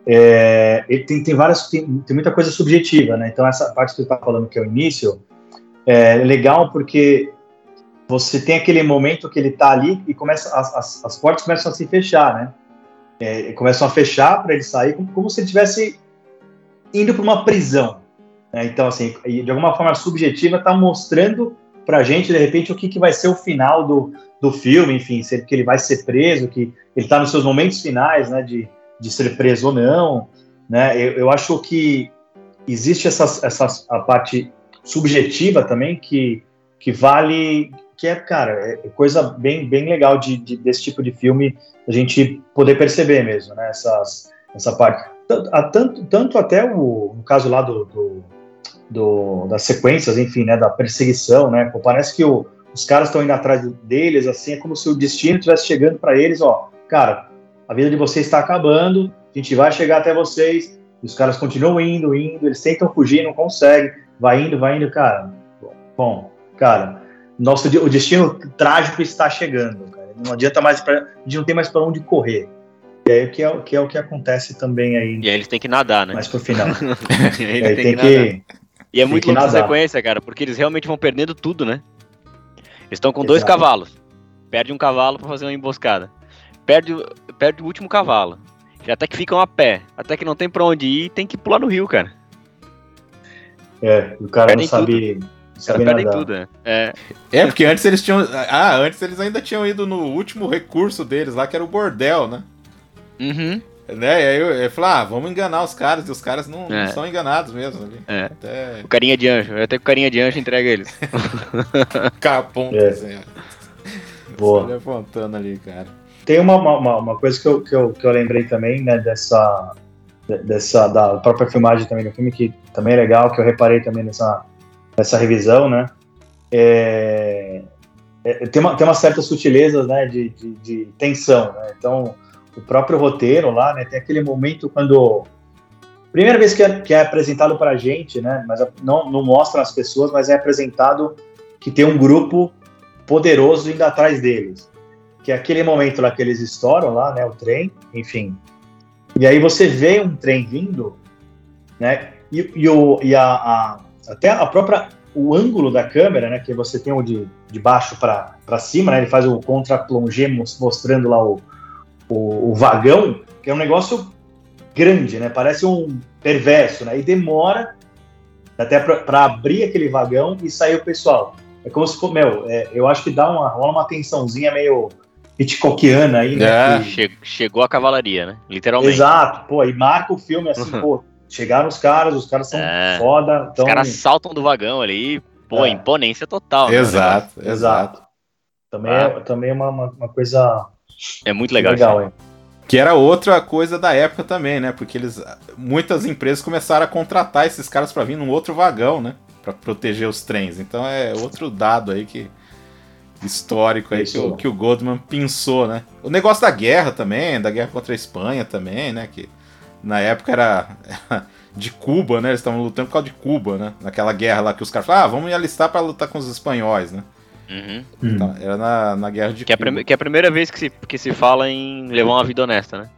é, ele tem, tem várias, tem, tem muita coisa subjetiva, né? Então, essa parte que você está falando, que é o início, é legal porque você tem aquele momento que ele está ali e começa, as, as, as portas começam a se fechar, né? É, começam a fechar para ele sair, como, como se ele estivesse indo para uma prisão. né? Então, assim, de alguma forma subjetiva, está mostrando para a gente, de repente, o que, que vai ser o final do, do filme, enfim, se ele, que ele vai ser preso, que ele está nos seus momentos finais, né, de, de ser preso ou não, né? Eu, eu acho que existe essa, essa a parte subjetiva também que, que vale, que é, cara, é coisa bem, bem legal de, de- desse tipo de filme a gente poder perceber mesmo, né? Essas, essa parte. Tanto, tanto, até o, no caso lá do, do, do- das sequências, enfim, né? Da perseguição, né? Parece que o- os caras estão indo atrás deles, assim, é como se o destino estivesse chegando para eles, ó, cara, a vida de vocês está acabando, a gente vai chegar até vocês, os caras continuam indo, indo, eles tentam fugir, não conseguem, vai indo, vai indo, cara. Bom, cara, nosso o destino trágico está chegando, cara. Não adianta mais pra, a gente não tem mais para onde correr. E aí que é, que é o que acontece também aí, E aí eles têm que nadar, né? mais pro final. eles Aí têm tem que nadar. que E é tem muito essa nadar. sequência, cara, porque eles realmente vão perdendo tudo, né? Eles estão com dois Exato. cavalos. Perde um cavalo pra fazer uma emboscada. Perde, o- perde o último cavalo. E até que ficam a pé. Até que não tem pra onde ir tem que pular no rio, cara. é, o cara Perdem não sabe, não Os caras perdem nadar. tudo, né? É. É, porque antes eles tinham. Ah, antes eles ainda tinham ido no último recurso deles lá, que era o bordel, né? Uhum. Né? E aí eu, eu falei, ah, vamos enganar os caras, e os caras não, não É. são enganados mesmo ali. É. Até O carinha de anjo. Até o carinha de anjo entrega eles. capão, É. assim. Boa. Olha apontando ali, cara. Tem uma, uma, uma coisa que eu, que, eu, que eu lembrei também, né, dessa, de- dessa, da própria filmagem também do filme, que também é legal, que eu reparei também nessa, nessa revisão, né, é, é, tem, uma, tem uma certa sutileza, né, de, de, de tensão, né, então o próprio roteiro lá, né, tem aquele momento quando, primeira vez que é, que é apresentado pra gente, né, mas não, não mostra as pessoas, mas é apresentado que tem um grupo poderoso indo atrás deles. Que é aquele momento lá que eles estouram lá, né, o trem, enfim. E aí você vê um trem vindo, né, e, e, o, e a, a- até a própria, o ângulo da câmera, né, que você tem o de, de baixo para cima, né, ele faz o contra-plongé mos- mostrando lá o, o, o vagão, que é um negócio grande, né, parece um perverso, né, e demora até para abrir aquele vagão e sair o pessoal. É como se for, meu, é, eu acho que dá uma, rola uma tensãozinha meio Hitchcockiana aí, né? É. que- Che- chegou a cavalaria, né? Literalmente. Exato, pô, e marca o filme assim, pô, chegaram os caras, os caras são É. foda. Então, Os caras saltam do vagão ali, pô, É. imponência total. né? Exato, exato. Exato. Também, Ah. é, também é uma, uma, uma coisa É muito legal. legal? Que era outra coisa da época também, né? Porque eles muitas empresas começaram a contratar esses caras pra vir num outro vagão, né? Pra proteger os trens. Então é outro dado aí que histórico aí que o, que o Goldman pensou, né? O negócio da guerra também, da guerra contra a Espanha também, né? Que na época era de Cuba, né? Eles estavam lutando por causa de Cuba, né? Naquela guerra lá que os caras falaram, ah, vamos me alistar pra lutar com os espanhóis, né? Uhum. Então, era na, na guerra de Que, é Cuba. prime- que é a primeira vez que se, que se fala em levar uma vida honesta, né?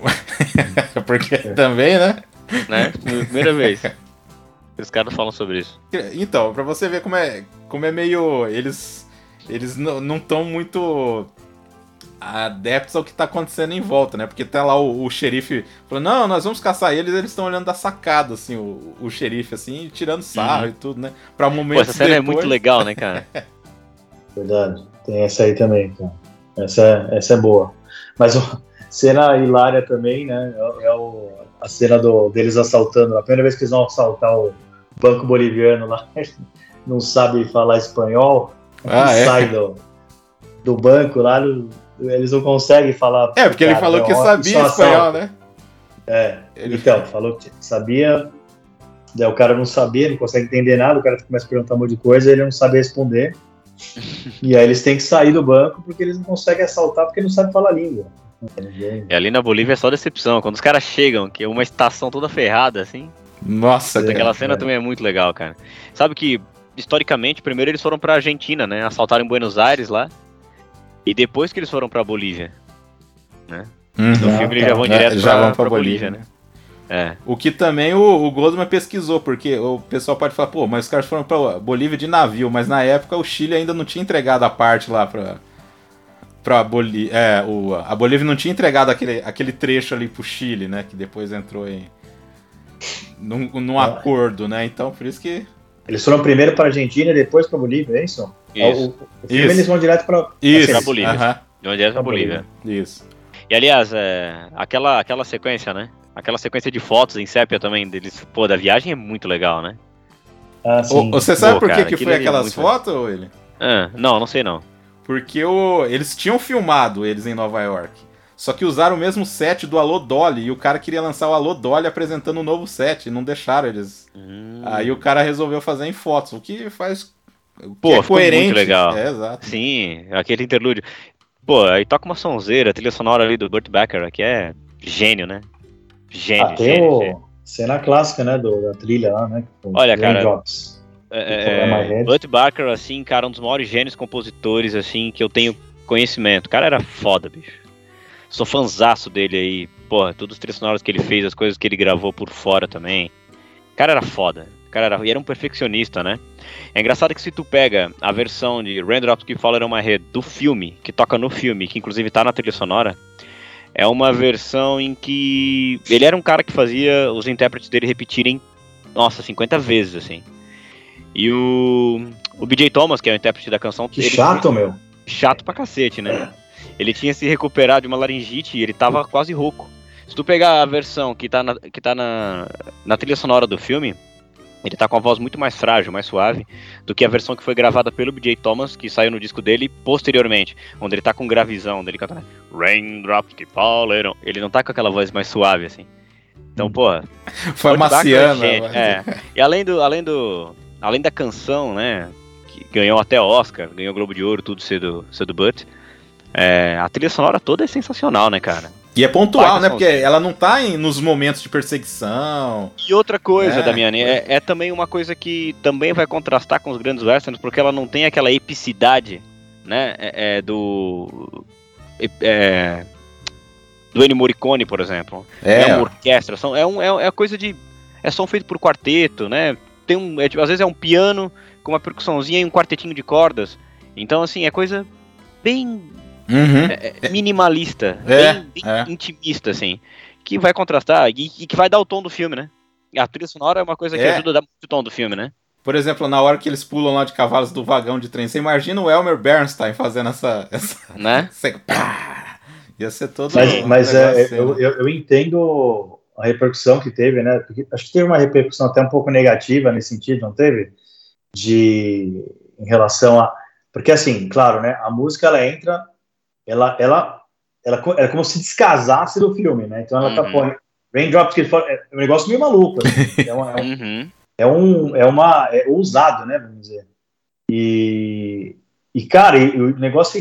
Porque também, né? né? Primeira vez. Os caras falam sobre isso. Então, pra você ver como é, como é meio. Eles, eles n- não estão muito adeptos ao que tá acontecendo em volta, né? Porque tá lá o, o xerife falando, não, nós vamos caçar eles, eles estão olhando da sacada, assim, o, o xerife, assim, tirando sarro Uhum. e tudo, né? Pra Pô, momentos essa cena é depois- muito legal, né, cara? Verdade. Tem essa aí também, cara. Essa, essa é boa. Mas ó, cena hilária também, né? É, é o, a cena do, deles assaltando. A primeira vez que eles vão assaltar o Banco Boliviano lá, não sabe falar espanhol, Ah, é? sai do, do banco lá, no- eles não conseguem falar. É, porque ele cara, falou não, que ó, sabia espanhol, né? É, Ele- então, falou que sabia, daí o cara não sabia, não consegue entender nada, o cara começa a perguntar um monte de coisa, ele não sabe responder. e aí eles têm que sair do banco porque eles não conseguem assaltar porque não sabem falar a língua. E ali na Bolívia é só decepção. Quando os caras chegam, que é uma estação toda ferrada, assim. Nossa, É. Aquela cena é. também é muito legal, cara. Sabe que, historicamente, primeiro eles foram pra Argentina, né? Assaltaram em Buenos Aires lá. E depois que eles foram pra Bolívia. Uhum. No filme eles tá. já vão É, direto já pra, vão pra pra Bolívia, Bolívia, né? É. O que também o, o Goldman pesquisou, porque o pessoal pode falar, pô, mas os caras foram pra Bolívia de navio, mas na época o Chile ainda não tinha entregado a parte lá pra. pra Bolívia. É, o, a Bolívia não tinha entregado aquele, aquele trecho ali pro Chile, né? Que depois entrou em. num, num Ah. acordo, né? Então por isso que. Eles foram primeiro para Argentina e depois para Bolívia, é isso? Isso. O, o filme Isso. eles vão direto para Isso, pra Bolívia. aham, De onde é pra Pra Bolívia. isso. E aliás, é, aquela, aquela sequência, né? Aquela sequência de fotos em sépia também deles, pô, da viagem é muito legal, né? Ah, sim. você sabe Pô, por que, cara, que aquilo foi é aquelas fotos, ou ele? Ah, não, não sei não. Porque o, eles tinham filmado eles em Nova York. Só que usaram o mesmo set do Alô Dolly e o cara queria lançar o Alô Dolly apresentando um novo set. E não deixaram eles. Hum, Aí o cara resolveu fazer em fotos, o que faz. Pô, é ficou muito legal. É, exato. Sim, aquele interlúdio. Pô, aí toca uma sonzeira, a trilha sonora ali do Burt Bacharach, que é gênio, né? Gênio, Ah, tem gênio, o gênio. cena clássica, né, do, da trilha lá, né? com Olha, cara, raindrops. É, é? Burt Bacharach, assim, cara, um dos maiores gênios compositores, assim, que eu tenho conhecimento. O cara era foda, bicho. Sou fanzaço dele aí. Porra, todos os trilhas sonoras que ele fez, as coisas que ele gravou por fora também. O cara era foda. Cara era, e era um perfeccionista, né? É engraçado que se tu pega a versão de Raindrops que Fall on My Head do filme, que toca no filme, que inclusive tá na trilha sonora, é uma versão em que ele era um cara que fazia os intérpretes dele repetirem, nossa, 50 vezes, assim. E o, o BJ Thomas, que é o intérprete da canção, Que chato, meu. chato pra cacete, né? Ele tinha se recuperado de uma laringite e ele tava quase rouco. Se tu pegar a versão que tá, na, que tá na, na trilha sonora do filme, ele tá com a voz muito mais frágil, mais suave, do que a versão que foi gravada pelo BJ Thomas, que saiu no disco dele posteriormente, onde ele tá com gravizão, onde ele canta Raindrops que falleram. Ele não tá com aquela voz mais suave, assim. Então, porra, Foi Marciana. é é. E além do, além do, além da canção, né, que ganhou até Oscar, ganhou Globo de Ouro, tudo ser do, ser do Butt, é, a trilha sonora toda é sensacional, né, cara? E é pontual, né? Porque ela não tá em, nos momentos de perseguição. E outra coisa, É, Damiani, é, é também uma coisa que também vai contrastar com os grandes westerns, porque ela não tem aquela epicidade, né, é, é, do... É, do Ennio Morricone, por exemplo. É, É, uma orquestra, são, é, um, é, é coisa de. É som feito por quarteto, né? Tem um, é, tipo, às vezes é um piano com uma percussãozinha e um quartetinho de cordas. Então, assim, é coisa bem Uhum. é, é, minimalista, É, bem, bem é. intimista, assim. Que vai contrastar e, e que vai dar o tom do filme, né? A trilha sonora é uma coisa que É. ajuda a dar muito o tom do filme, né? Por exemplo, na hora que eles pulam lá de cavalos do vagão de trem, você imagina o Elmer Bernstein fazendo essa. essa, Né? essa- pá! Ia ser todo. Mas, um mas é, assim, eu, né? eu, eu entendo a repercussão que teve, né? Porque acho que teve uma repercussão até um pouco negativa nesse sentido, não teve? De em relação a porque assim, claro, né? A música ela entra, ela ela ela, ela é como se descasasse do filme, né? Então ela tá Uhum. põe Raindrops que ele fala, é um negócio meio maluco, assim. é, uma, é um- Uhum. é um é uma é ousado, né, vamos dizer. E e cara, e, o negócio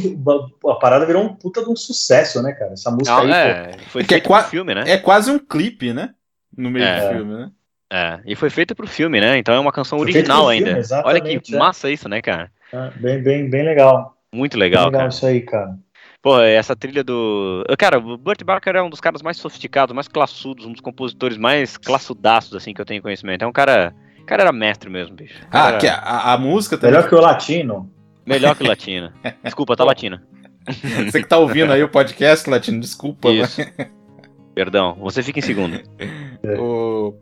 a parada virou um puta de um sucesso, né, cara? Essa música Não, aí, pô, é, foi Que é feito qua- pro filme, né? É quase um clipe, né? No meio É. do filme, né? É, e foi feita pro filme, né? Então é uma canção Foi original ainda. filme, Olha que é. massa isso, né, cara? é bem bem bem legal. Muito Bem legal, legal cara. isso aí, cara. Pô, essa trilha do. Cara, o Burt Barker é um dos caras mais sofisticados, mais classudos, um dos compositores mais classudaços, assim, que eu tenho conhecimento. É um cara. O cara era mestre mesmo, bicho. Ah, era que a, a música também. Melhor que o latino. Melhor que o Latino. Desculpa, tá Latino. Você que tá ouvindo aí o podcast, Latino, desculpa. Isso. Perdão, você fica em segundo. mas o-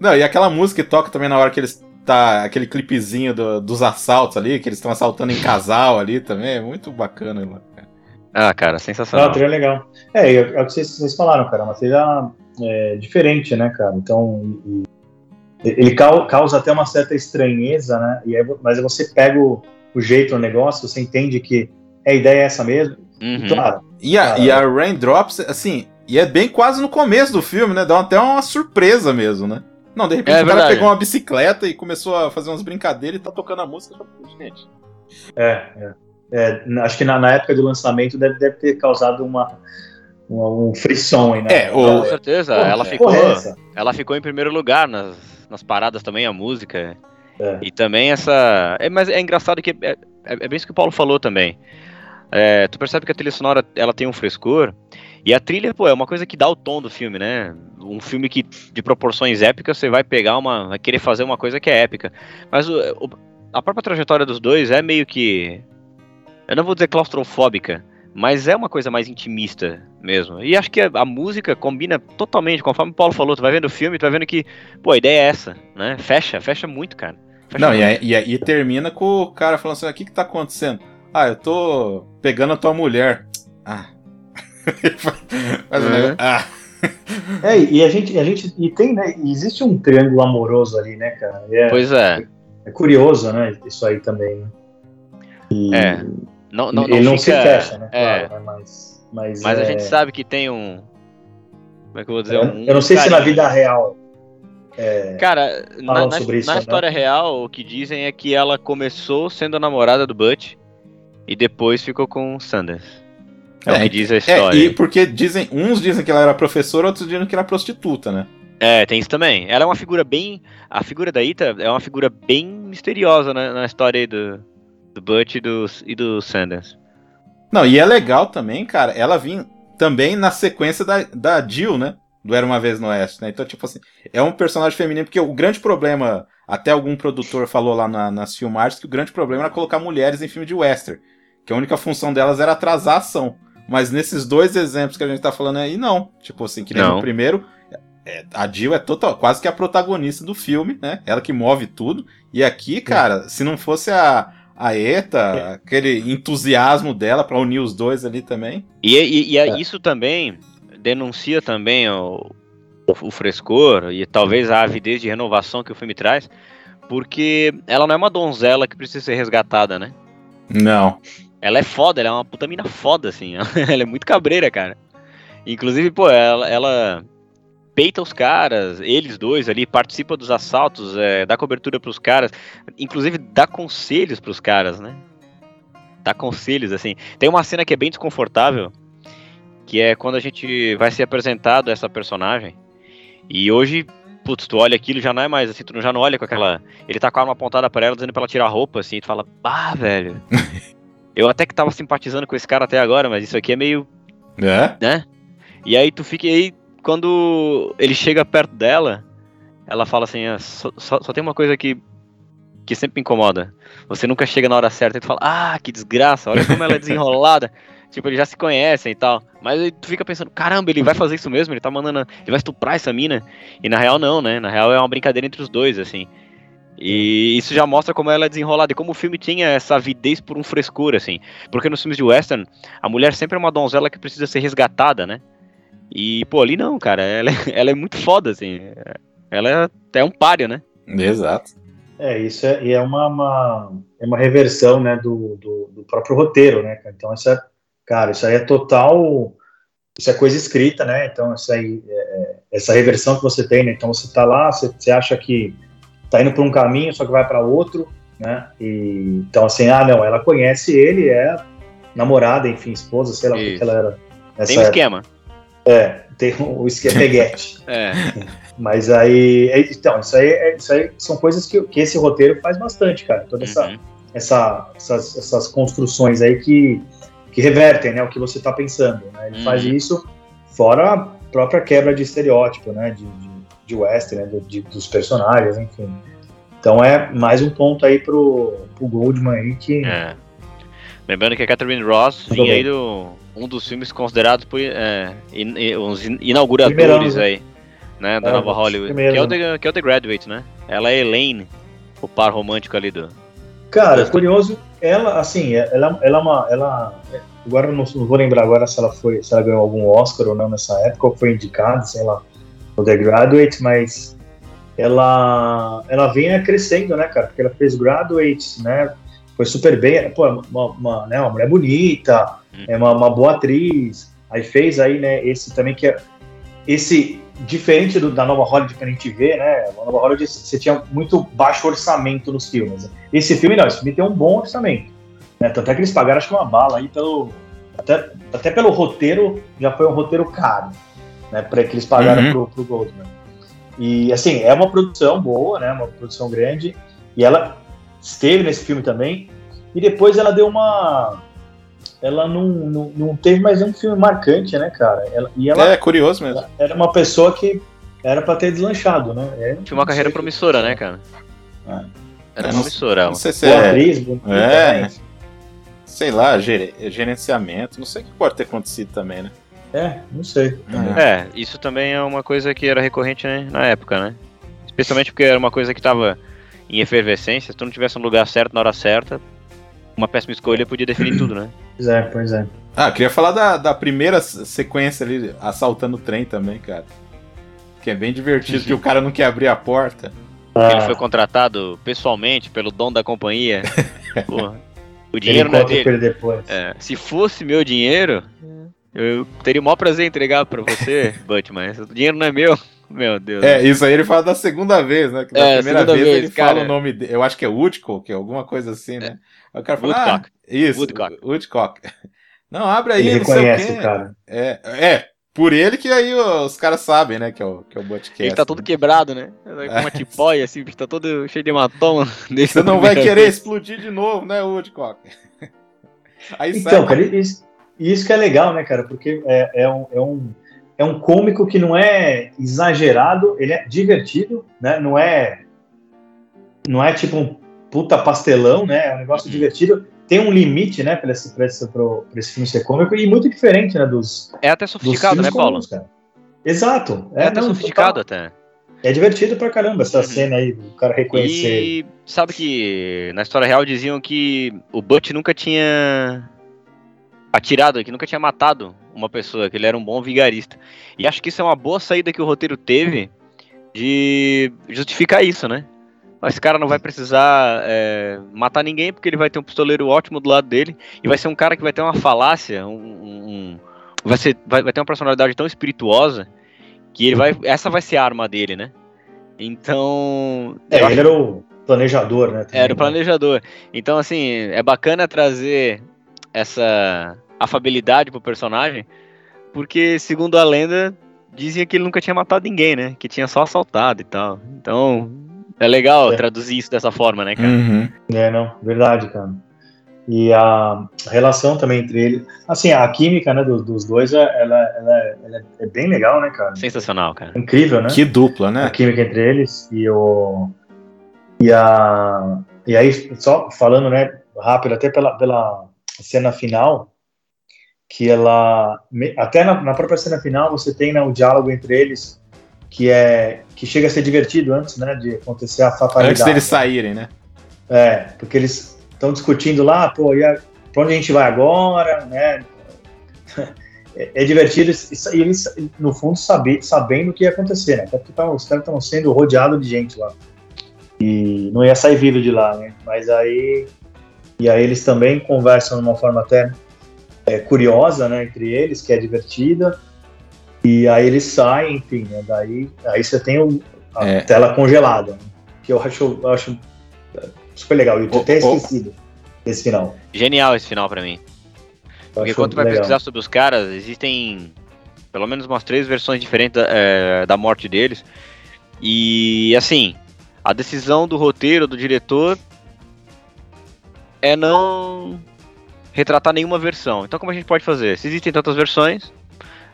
Não, e aquela música que toca também na hora que eles tá. Aquele clipezinho do- dos assaltos ali, que eles estão assaltando em casal ali também. É muito bacana. lá. Ah, cara, Não, a sensacional. trilha é legal. É, e é o que vocês, vocês falaram, cara. É uma trilha é, diferente, né, cara? Então, e- e- ele cau- causa até uma certa estranheza, né? E aí, mas você pega o, o jeito do negócio, você entende que a ideia é essa mesmo. E, Uhum. claro, E a, Cara, e a Raindrops, assim, e é bem quase no começo do filme, né? Dá até uma surpresa mesmo, né? Não, de repente É o cara verdade. pegou uma bicicleta e começou a fazer umas brincadeiras e tá tocando a música. Gente, é, é. É, acho que na, na época do lançamento deve, deve ter causado uma, uma- um frisson aí, né? É, o- Com certeza, Pô, ela ficou. é essa? Ela ficou em primeiro lugar nas, nas paradas também, a música. É. E também essa. É, mas é engraçado que é, é, é bem isso que o Paulo falou também. É, tu percebe que a trilha sonora ela tem um frescor. E a trilha, pô, é uma coisa que dá o tom do filme, né? Um filme que de proporções épicas, você vai pegar uma. vai querer fazer uma coisa que é épica. Mas o- o- a própria trajetória dos dois é meio que. Eu não vou dizer claustrofóbica, mas é uma coisa mais intimista mesmo. E acho que a, a música combina totalmente, conforme o Paulo falou, tu vai vendo o filme, tu vai vendo que, pô, a ideia é essa, né? Fecha, fecha muito, cara. Fecha Não, muito. e aí, e aí termina com o cara falando assim: o que que tá acontecendo? Ah, eu tô pegando a tua mulher. Ah. Faz um É. negócio. Ah. É, e a gente, a gente e tem, né? e Existe um triângulo amoroso ali, né, cara? E É, Pois é. é curioso, né? Isso aí também. Né? E É, Não, não, não ele não fica- se fecha, né? É, Claro, né? Mas, mas, mas a é, gente sabe que tem um. Como é que eu vou dizer? Eu, Um eu não sei se na vida real. é, Cara, na, na- isso, na né? história real, o que dizem é que ela começou sendo a namorada do Butch e depois ficou com o Sanders. É, o É, que diz a É, história. e porque dizem, uns dizem que ela era professora, outros dizem que era prostituta, né? É, tem isso também. Ela é uma figura bem. A figura da Ita é uma figura bem misteriosa na, na história aí do, do Butch e do, e do Sanders. Não, e é legal também, cara, ela vinha também na sequência da, da Jill, né? Do Era Uma Vez no Oeste, né? Então, tipo assim, é um personagem feminino, porque o grande problema, até algum produtor falou lá na, nas filmagens, que o grande problema era colocar mulheres em filme de western, que a única função delas era atrasar a ação. Mas nesses dois exemplos que a gente tá falando aí, não. Tipo assim, que nem Não. no primeiro, é, a Jill é total, quase que a protagonista do filme, né? Ela que move tudo. E aqui, cara, se não fosse a, a Eta, aquele entusiasmo dela pra unir os dois ali também. E, e- e É. isso também denuncia também o, o, o frescor e talvez a avidez de renovação que o filme traz, porque ela não é uma donzela que precisa ser resgatada, né? Não. Ela é foda, ela é uma puta mina foda, assim. ela é muito cabreira, cara. Inclusive, pô, ela, ela peita os caras, eles dois ali, participa dos assaltos, é, dá cobertura pros caras, inclusive dá conselhos pros caras, né? Dá conselhos, assim. Tem uma cena que é bem desconfortável, que é quando a gente vai ser apresentado a essa personagem. E hoje, putz, tu olha aquilo já não é mais assim, tu já não olha com aquela. Ele tá com a arma apontada pra ela, dizendo pra ela tirar a roupa, assim, e tu fala, ah, velho. Eu até que tava simpatizando com esse cara até agora, mas isso aqui é meio É? né? E aí tu fica aí quando ele chega perto dela, ela fala assim, "Ah, só, só, só tem uma coisa que que sempre me incomoda. Você nunca chega na hora certa e tu fala, ah, que desgraça, olha como ela é desenrolada. tipo, eles já se conhecem e tal. Mas aí tu fica pensando, caramba, ele vai fazer isso mesmo? Ele tá mandando. Ele vai estuprar essa mina? E na real não, né? Na real é uma brincadeira entre os dois, assim. E isso já mostra como ela é desenrolada e como o filme tinha essa avidez por um frescor, assim. Porque nos filmes de western, a mulher sempre é uma donzela que precisa ser resgatada, né? E, pô, ali não, cara. Ela, é- ela é muito foda, assim. Ela é até um páreo, né? Exato. É, isso é, e é uma, uma, é uma reversão, né, do, do, do próprio roteiro, né, cara? Então, isso é, cara, isso aí é total, isso é coisa escrita, né? Então, isso aí, é, é, essa reversão que você tem, né? Então, você tá lá, você, você acha que tá indo para um caminho, só que vai para outro, né? E, então, assim, ah, não, ela conhece ele, é namorada, enfim, esposa, sei lá o que ela era. nessa Tem um época. É, tem o esquema peguete. É. Mas aí, é- então, isso aí, é- isso aí são coisas que, que esse roteiro faz bastante, cara. Toda essa, Uhum. essa, essas, essas construções aí que, que revertem, né, o que você está pensando. Né? Ele Uhum. faz isso fora a própria quebra de estereótipo, né, de, de, de western, né, de- dos personagens, enfim. Então é mais um ponto aí pro, pro Goldman aí que É. Lembrando que a Catherine Ross vinha aí do um dos filmes considerados por é, in- in- uns in- inauguradores Primeirão, né? aí, né, da É, nova Hollywood, que é, o The, que é o The Graduate, né? Ela é Elaine, o par romântico ali do. Cara, Gosto. curioso, ela, assim, ela, ela é uma. Ela, agora eu não, não vou lembrar agora se ela foi, se ela ganhou algum Oscar ou não nessa época, ou foi indicada, sei lá, no The Graduate, mas ela, ela vem crescendo, né, cara? Porque ela fez Graduate, né? Foi super bem, pô, uma, uma, né, uma mulher bonita. É uma, uma boa atriz. Aí fez aí, né, esse também que é. Esse, diferente do, da Nova Hollywood que a gente vê, né? A Nova Hollywood você tinha muito baixo orçamento nos filmes. Esse filme não, esse filme tem um bom orçamento. Né? Tanto é que eles pagaram, acho que uma bala aí pelo. Até, até pelo roteiro, já foi um roteiro caro, né? Pra, que eles pagaram Uhum. pro, pro Goldman. E assim, é uma produção boa, né? Uma produção grande. E ela esteve nesse filme também. E depois ela deu uma. Ela não, não, não teve mais um filme marcante, né, cara? Ela, e ela É curioso mesmo. era uma pessoa que era pra ter deslanchado, né? É, Tinha uma carreira promissora, né, cara? É. Era É, não- promissora. Não sei se Boa é, atriz, bonita, É. né? sei lá, ger- gerenciamento. Não sei o que pode ter acontecido também, né? É, não sei. É, isso também é uma coisa que era recorrente né, na época, né? Especialmente porque era uma coisa que tava em efervescência. Se tu não tivesse no lugar certo, na hora certa, uma péssima escolha podia definir tudo, né? Pois é, pois é. Ah, queria falar da, da primeira sequência ali, assaltando o trem também, cara. Que é bem divertido, que o cara não quer abrir a porta. Ele Ah, foi contratado pessoalmente pelo dono da companhia. Porra, o ele dinheiro não é dele. ele depois. É, se fosse meu dinheiro, eu teria o maior prazer em entregar pra você, Butch, mas o dinheiro não é meu. Meu Deus. É, isso aí ele fala da segunda vez, né? Que da É, primeira segunda vez, vez, ele cara. fala o nome dele. Eu acho que é Woodcock, é alguma coisa assim, né? Aí o cara fala, Woodcock. ah, isso, Woodcock. Woodcock. Não, abre aí, Ele não sei o o cara. É, é, por ele que aí os caras sabem, né, que é o, que é o Butch Ele tá todo quebrado, né? Com uma tipóia, assim, tá todo cheio de hematoma. Você não vai querer vez. explodir de novo, né, Woodcock? Aí Então, sai. cara, isso, isso que é legal, né, cara? Porque é, é, um, é, um, é um cômico que não é exagerado, ele é divertido, né? Não é, não é tipo um puta pastelão, né? É um negócio Uhum. divertido. Tem um limite, né, pra esse, pra esse, pro, pra esse filme ser cômico e muito diferente, né, dos, É até sofisticado, né, Paulo? comuns, cara. Exato. É, até não, sofisticado total. até. É divertido pra caramba essa Uhum. cena aí, do cara reconhecer. E sabe que na história real diziam que o Butch nunca tinha atirado, que nunca tinha matado uma pessoa, que ele era um bom vigarista. E acho que isso é uma boa saída que o roteiro teve de justificar isso, né? Esse cara não vai precisar é, matar ninguém porque ele vai ter um pistoleiro ótimo do lado dele e vai ser um cara que vai ter uma falácia, um, um- vai, ser, vai, vai ter uma personalidade tão espirituosa que ele vai, essa vai ser a arma dele, né? Então, É, eu acho ele era o planejador, né? também, era o planejador. Então, assim, é bacana trazer essa afabilidade pro personagem, porque, segundo a lenda, dizia que ele nunca tinha matado ninguém, né? Que tinha só assaltado e tal. Então, é legal É. traduzir isso dessa forma, né, cara? Uhum. É, não, verdade, cara. E a relação também entre eles. Assim, a química né, dos, dos dois, ela, ela, ela- ela é bem legal, né, cara? Sensacional, cara. Incrível, né? Que dupla, A né? química entre eles. E o. E a. E aí, só falando, né, rápido, até pela, pela cena final, que ela. Até na, na própria cena final, você tem né, o diálogo entre eles, que é. que chega a ser divertido antes, né, de acontecer a fatalidade. Antes deles saírem, né? É, porque eles estão discutindo lá, pô, e a, pra onde a gente vai agora, né? é, é divertido e eles, no fundo, saber, sabendo o que ia acontecer, né? Até porque tá, os caras estão sendo rodeados de gente lá. E não ia sair vivo de lá, né? Mas aí. E aí eles também conversam de uma forma até é, curiosa, né? Entre eles, que é divertida. E aí eles saem, enfim, né? Daí aí você tem o, a É. tela congelada, né? que eu acho, eu acho super legal. Eu até esquecido desse final. Genial esse final pra mim. Eu Porque quando tu vai legal. pesquisar sobre os caras, existem pelo menos umas três versões diferentes da, é, da morte deles. E assim, a decisão do roteiro, do diretor, é não retratar nenhuma versão. Então como a gente pode fazer? Se existem tantas versões,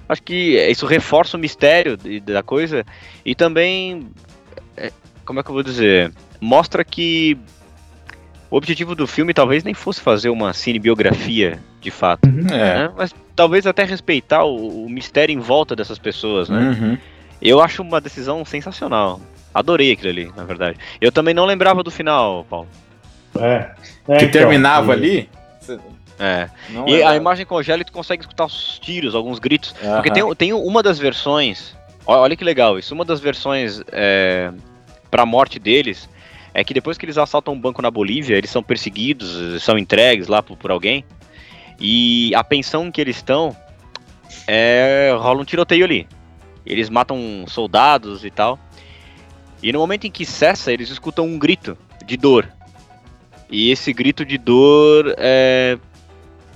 acho que isso reforça o mistério da coisa e também, é, como é que eu vou dizer, mostra que o objetivo do filme talvez nem fosse fazer uma cinebiografia de fato, É. né? mas talvez até respeitar o, o mistério em volta dessas pessoas, né? Uhum. Eu acho uma decisão sensacional. Adorei aquilo ali, na verdade. Eu também não lembrava do final, Paulo. É. É, Que então, terminava e- ali. É. não E é- a imagem congela e tu consegue escutar os tiros, alguns gritos. Porque tem, tem uma das versões. Olha que legal isso. Uma das versões é, pra morte deles é que depois que eles assaltam um banco na Bolívia, eles são perseguidos, são entregues lá por, por alguém. E a pensão em que eles estão é, rola um tiroteio ali. Eles matam soldados e tal. E no momento em que cessa, eles escutam um grito de dor. E esse grito de dor é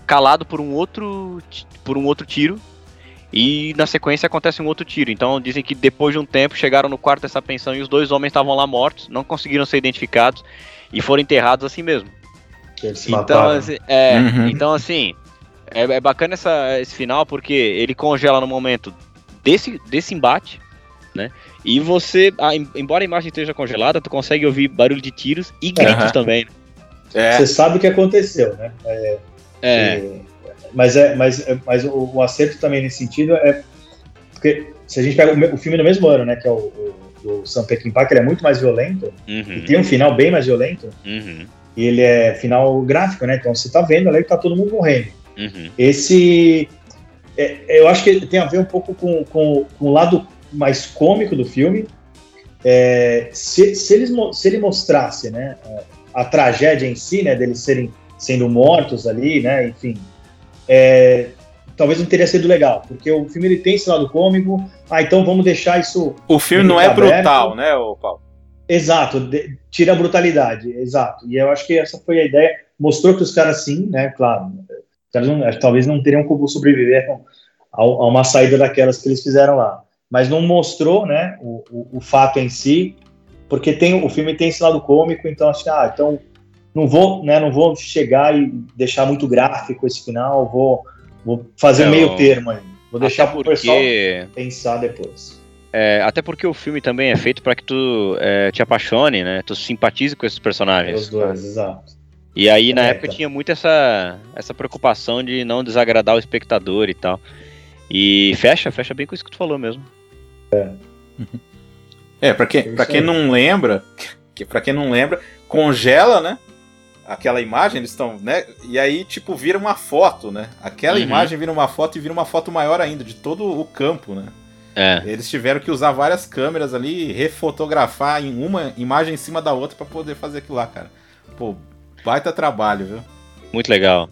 calado por um outro por um outro tiro e na sequência acontece um outro tiro. Então dizem que depois de um tempo chegaram no quarto dessa pensão e os dois homens estavam lá mortos, não conseguiram ser identificados e foram enterrados assim mesmo. eles se Então mataram. assim, é, Uhum. então assim é, é bacana essa, esse final porque ele congela no momento desse desse embate, né? E você, a- em- embora a imagem esteja congelada, tu consegue ouvir barulho de tiros e gritos Aham. também. né? É. Você sabe o que aconteceu, né? É, E- mas é, mas, é- mas o, o acerto também nesse sentido é porque se a gente pega o, o filme no mesmo ano, né, que é o, o do Sam Peckinpah, que ele é muito mais violento, e uhum, tem um final bem mais violento, uhum, e ele é final gráfico, né? Então você tá vendo ali que tá todo mundo morrendo. uhum. Esse é, eu acho que tem a ver um pouco com, com, com o lado mais cômico do filme. É, se, se, eles, se ele mostrasse, né, a tragédia em si, né, deles serem sendo mortos ali, né, enfim, é, talvez não teria sido legal, porque o filme ele tem esse lado cômico. Ah, então vamos deixar isso O filme não é Aberto. brutal, né, Paulo? Exato, de- tira a brutalidade, exato. E eu acho que essa foi a ideia. Mostrou que os caras, sim, né? Claro, não- talvez não teriam como sobreviver a, a uma saída daquelas que eles fizeram lá. Mas não mostrou, né? O, o, o fato em si, porque tem o filme tem esse lado cômico, então acho que, ah, então não vou, né? Não vou chegar e deixar muito gráfico esse final, vou, vou fazer É, um meio termo aí. Vou deixar Até pro pessoal porque pensar depois. É, até porque o filme também é feito pra que tu é, te apaixone, né? Tu simpatize com esses personagens. Os dois, exato. E aí, na É, época, então. tinha muito essa, essa preocupação de não desagradar o espectador e tal. E fecha, fecha bem com isso que tu falou mesmo. É, pra quem, É pra quem não lembra, que, pra quem não lembra, congela, né? Aquela imagem, eles estão, né? E aí, tipo, vira uma foto, né? Aquela Uhum. imagem vira uma foto e vira uma foto maior ainda, de todo o campo, né? É. Eles tiveram que usar várias câmeras ali, refotografar em uma imagem em cima da outra pra poder fazer aquilo lá, cara. Pô, baita trabalho, viu? Muito legal.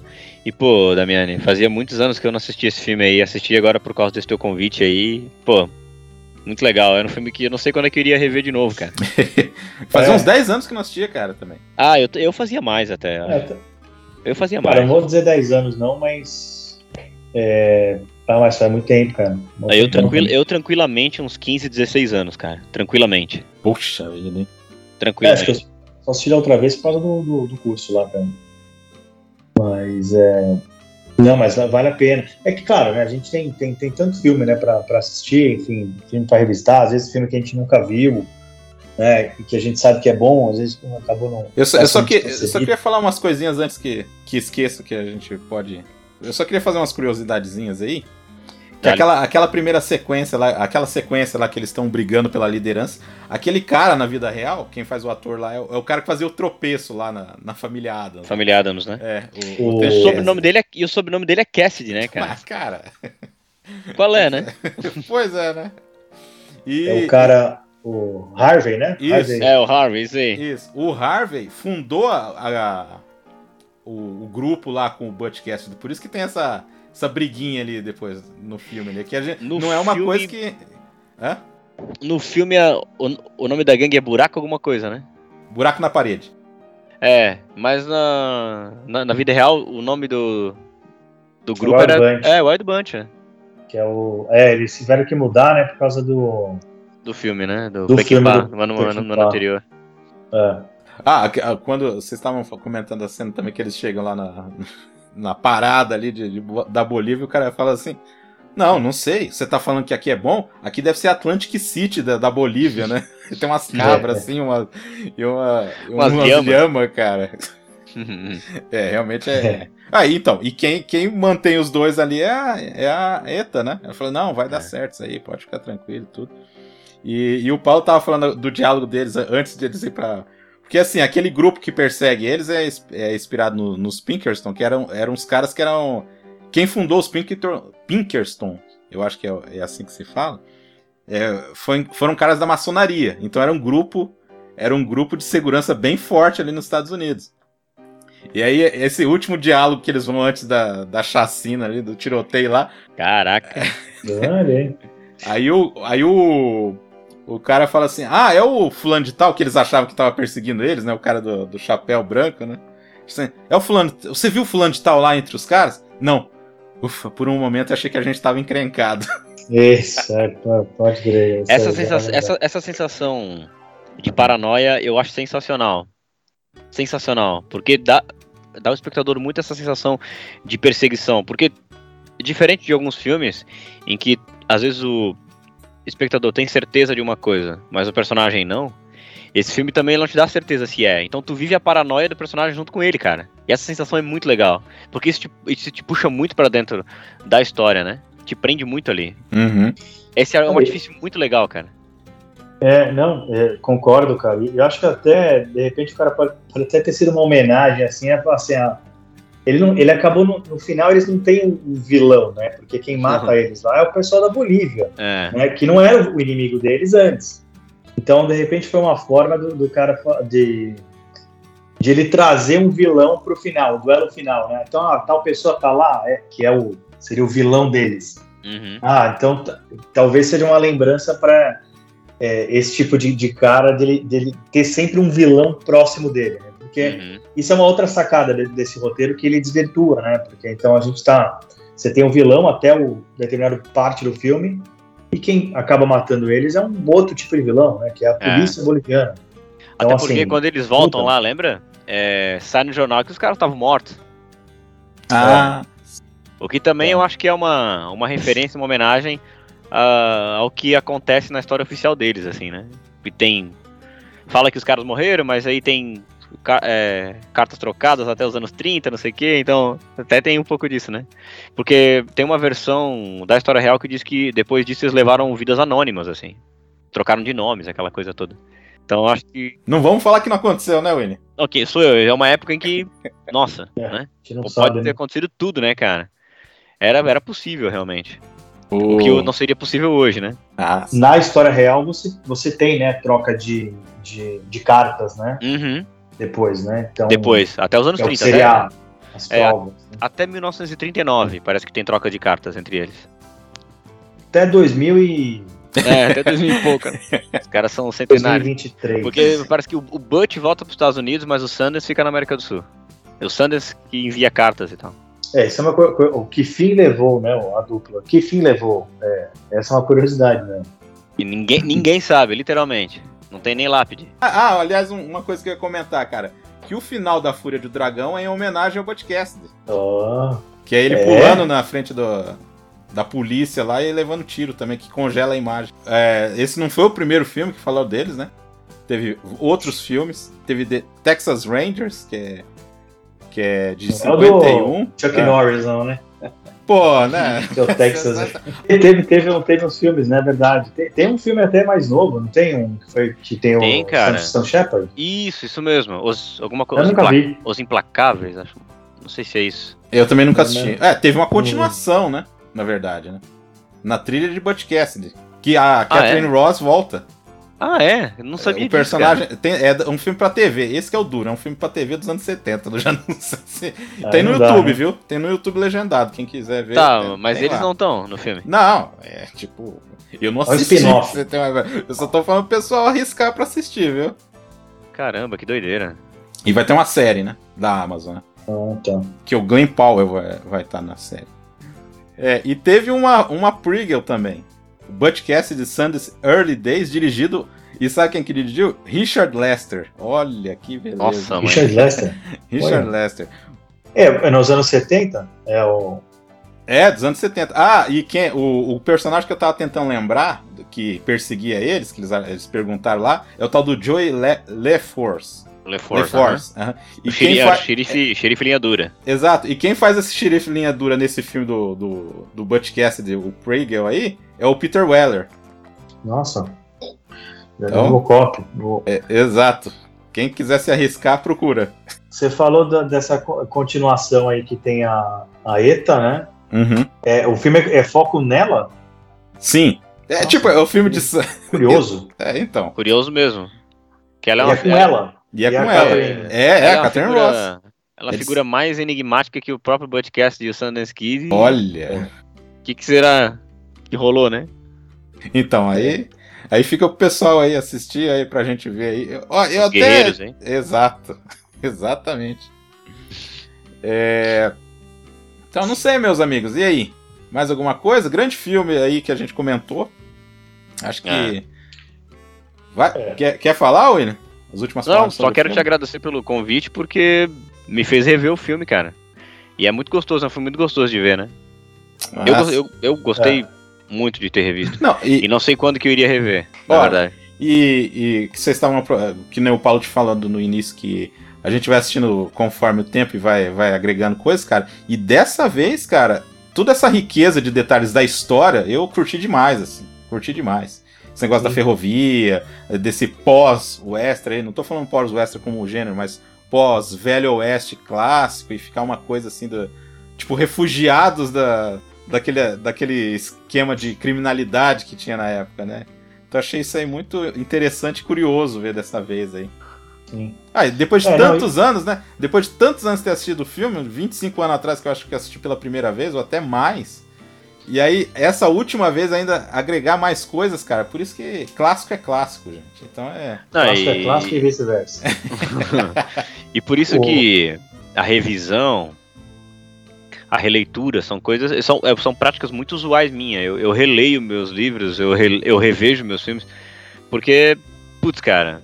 E, pô, Damiani, fazia muitos anos que eu não assistia esse filme aí. Assisti agora por causa desse teu convite aí. Pô, muito legal. Era um filme que eu não sei quando é que eu iria rever de novo, cara. Fazia É. uns 10 anos que não assistia, cara, também. Ah, eu, eu fazia mais até. É, tá- Eu fazia Cara, mais. eu não vou dizer 10 anos não, mas. É... Ah, mas faz muito tempo, cara. Muito eu, tempo. tranquil, eu tranquilamente uns 15, 16 anos, cara. Tranquilamente. Puxa vida, hein? É, acho Tranquilamente. que eu só assisti da outra vez por causa do, do, do curso lá, cara. Mas é. Não, mas vale a pena. É que, claro, né, a gente tem, tem, tem tanto filme, né, pra, pra assistir, enfim, filme pra revisitar, às vezes filme que a gente nunca viu, né, que a gente sabe que é bom, às vezes acabou não. Eu só, eu, só que, eu só queria falar umas coisinhas antes que, que esqueça que a gente pode. Eu só queria fazer umas curiosidadezinhas aí. Que Dale. aquela, aquela primeira sequência lá, aquela sequência lá que eles estão brigando pela liderança, aquele cara na vida real, quem faz o ator lá, é o, é o cara que fazia o tropeço lá na, na família Adams. Família Adams, né? É, O- E o, É. sobrenome dele é, e o sobrenome dele é Cassidy, né, cara? Mas, cara, Qual é, né? pois é, né? E, É o cara, o Harvey, né? Isso. Harvey. É, o Harvey, isso aí. Isso. O Harvey fundou a- a- o, o grupo lá com o Butch Cassidy. Por isso que tem essa, essa briguinha ali depois no filme. Ali, que a gente, No não é uma filme- coisa que... Hã? No filme, a- o, o nome da gangue é Buraco alguma coisa, né? Buraco na parede. É, mas na, na, na vida real, o nome do, do grupo Wild era... Bunch. É, Wild Bunch, é. Que é o. É, eles tiveram que mudar, né? Por causa do. Do filme, né? Do, Do Pequim filme Pá, do no, ano- no anterior. é, Ah, ah, quando vocês estavam comentando a cena também que eles chegam lá na, na parada ali de, de da Bolívia, o cara fala assim: Não, não sei. Você tá falando que aqui é bom? Aqui deve ser Atlantic City da, da Bolívia, né? Tem umas cabras É. assim, uma, e uma, Umas umas lhama. lhama, cara. É, realmente é. Aí, então, e quem, quem mantém os dois ali é a, é a ETA, né? Ela falou, não, vai dar É. certo isso aí, pode ficar tranquilo e tudo. E, e o Paulo tava falando do diálogo deles antes de eles ir pra. Porque assim, aquele grupo que persegue eles é, é inspirado no- nos Pinkerton, que eram, eram uns caras que eram. Quem fundou os Pinkerton, Pinkerton eu acho que é, é assim que se fala, é, foi- foram caras da maçonaria. Então era um grupo. Era um grupo de segurança bem forte ali nos Estados Unidos. E aí, esse último diálogo que eles vão antes da, da chacina ali, do tiroteio lá, Caraca. olha aí. aí o, aí o, o cara fala assim: Ah, é o fulano de tal que eles achavam que tava perseguindo eles, né? O cara do, do chapéu branco, né? Assim, é o fulano. Você viu o fulano de tal lá entre os caras? Não. Ufa, por um momento eu achei que a gente tava encrencado. Isso, é, pode crer. Essa, aí, sensa- é essa, essa sensação de paranoia eu acho sensacional. Sensacional. Porque dá, dá ao espectador muito essa sensação de perseguição. Porque, diferente de alguns filmes, em que às vezes o espectador tem certeza de uma coisa, mas o personagem não. Esse filme também não te dá certeza se é. Então tu vive a paranoia do personagem junto com ele, cara. E essa sensação é muito legal. Porque isso te, isso te puxa muito pra dentro da história, né? Te prende muito ali. Uhum. Esse é um artifício muito legal, cara. É, não, é, concordo, cara. E eu acho que até, de repente, o cara pode, pode até ter sido uma homenagem, assim, a assim, ah, ele, não, ele acabou, no, no final, eles não têm um vilão, né? Porque quem mata Uhum. eles lá é o pessoal da Bolívia, É. né? Que não era o inimigo deles antes. Então, de repente, foi uma forma do, do cara de, de ele trazer um vilão pro final, o duelo final, né? Então, a tal pessoa tá lá, é, que é o, seria o vilão deles. Uhum. Ah, então talvez seja uma lembrança para esse tipo de, de cara dele, dele ter sempre um vilão próximo dele, né? Porque Uhum. isso é uma outra sacada de- desse roteiro que ele desvirtua, né? Porque então a gente tá. Você tem um vilão até o determinado parte do filme, e quem acaba matando eles é um outro tipo de vilão, né? Que é a É. polícia boliviana. Então, Até porque assim, quando eles voltam lá, lembra? É, sai no jornal que os caras estavam mortos. Ah, O que também É. eu acho que é uma, uma referência, uma homenagem ah, ao que acontece na história oficial deles, assim, né? E tem. Fala que os caras morreram, mas aí tem é, cartas trocadas até os anos 30, não sei o quê, então até tem um pouco disso, né? Porque tem uma versão da história real que diz que depois disso eles levaram vidas anônimas, assim. Trocaram de nomes, aquela coisa toda. Então acho que. não vamos falar que não aconteceu, né, Winnie? Ok, sou eu. É uma época em que. Nossa, É. né? a gente não Pode sabe, ter né? acontecido tudo, né, cara? Era, era possível, realmente. O O que não seria possível hoje, né? Ah, Na história real, você, você tem, né, troca de, de, de cartas, né? Uhum. Depois, né? Então, Depois, até os anos é o que 30. seria Até, as É, provas. né? até 1939, parece que tem troca de cartas entre eles. Até 2000 e É, até 2000 e pouco. né? Os caras são centenários. 2023. Porque parece que o, o Butch volta para os Estados Unidos, mas o Sanders fica na América do Sul. É o Sanders que envia cartas e tal. É, isso é uma coisa. O que fim levou, né? A dupla. Que fim levou? É, essa é uma curiosidade, né? E ninguém, ninguém sabe, literalmente. Não tem nem lápide. Ah, ah, aliás, um- uma coisa que eu ia comentar, cara. Que o final da Fúria do Dragão é em homenagem ao Podcast. Ó, Que é ele É? pulando na frente do, da polícia lá e levando tiro também, que congela a imagem. É, esse não foi o primeiro filme que falou deles, né? Teve outros filmes. Teve The Texas Rangers, que é, que é de é o do 51. Chuck É. Norris, não, né? Pô, né? Que é o Texas. Teve, teve, teve uns filmes, né? Verdade. Tem, tem um filme até mais novo, não tem um que, foi, que tem, Tem, o cara. Sam, Shepard? Isso, isso mesmo. Os, alguma Eu coisa. Os, nunca Impla- vi. os Implacáveis, acho. Não sei se é isso. Eu também nunca Não, assisti. É, teve uma continuação, né? Na verdade, né? na trilha de Butch Cassidy. Que a Catherine é? Ross volta. Ah, é? Eu não sabia o disso, personagem tem- é um filme pra TV. Esse que é o duro, é um filme pra TV dos anos 70. Eu já não sei se... Tem no dá, YouTube, né? viu? Tem no YouTube legendado, quem quiser ver. Tá, tem- mas tem eles lá. não estão no filme. Não, é tipo. Eu não É um assisti. você ter uma- Eu só tô falando pro pessoal arriscar pra assistir, viu? Caramba, que doideira. E vai ter uma série, né? Da Amazon, né? Ah, tá. Que o Glenn Powell vai estar vai tá na série. É, e teve uma, uma prequel também. Butch Cassidy Sundance Early Days, dirigido. E sabe quem que dirigiu? Richard Lester. Olha que beleza. Nossa, mãe. Richard Lester. Richard Olha. Lester. É, é nos anos 70, é o. É, dos anos 70. Ah, e quem, o, o personagem que eu tava tentando lembrar, que perseguia eles, que eles, eles perguntaram lá, é o tal do Joey Le, LeForce. LeForce. LeForce. aham. E E quem xerife, faz. xerife, xerife linha dura. Exato. E quem faz esse xerife linha dura nesse filme do, do, do Butch Cassidy, o Prager aí, é o Peter Weller. Nossa. É Então? Robocop. O- É, exato. Quem quiser se arriscar, procura. Você falou da- dessa co- continuação aí que tem a, a ETA, né? Uhum. É, o filme é, é foco nela? Sim. É Nossa. tipo, é o filme de. Curioso. É, então. Curioso mesmo. Que ela é uma, é com ela. E é E a com ela. Catherine. É, é, ela a Catherine figura- Ross. Ela é a figura mais enigmática que o próprio podcast e o Sundance Kid. Olha. O que, que será que rolou, né? Então, aí. Aí fica o pessoal aí assistir aí pra gente ver aí. Eu- Ó, eu Os até. guerreiros, hein? Exato. Exatamente. É... Então, não sei, meus amigos. E aí? Mais alguma coisa? Grande filme aí que a gente comentou. Acho que. Ah. Vai... É. Quer, quer falar, William? As últimas Não, só quero te agradecer pelo convite porque me fez rever o filme, cara. E é muito gostoso, é um filme muito gostoso de ver, né? Eu, Ah, go- eu, eu gostei muito de ter revisto. Não, e, E não sei quando que eu iria rever, na Ó, verdade. E, e que vocês estavam. Que nem o Paulo te falando no início, que a gente vai assistindo conforme o tempo e vai, vai agregando coisas, cara. E dessa vez, cara, toda essa riqueza de detalhes da história, eu curti demais, assim. Curti demais. Esse negócio da Sim. ferrovia, desse pós-western aí, não tô falando pós-western como gênero, mas pós-velho oeste clássico e ficar uma coisa assim do. Tipo, refugiados da, daquele, daquele esquema de criminalidade que tinha na época, né? Então achei isso aí muito interessante e curioso ver dessa vez aí. Sim. Ah, e depois de É, não, tantos anos, né? Depois de tantos anos de ter assistido o filme, 25 anos atrás que eu acho que assisti pela primeira vez, ou até mais. E aí, essa última vez ainda agregar mais coisas, cara. Por isso que clássico é clássico, gente. Então é. Não, Clássico é e- clássico e vice-versa. E por isso O- que a revisão, a releitura são coisas, são, é, são práticas muito usuais minhas. Eu, eu releio meus livros, eu, re- eu revejo meus filmes, porque, putz, cara,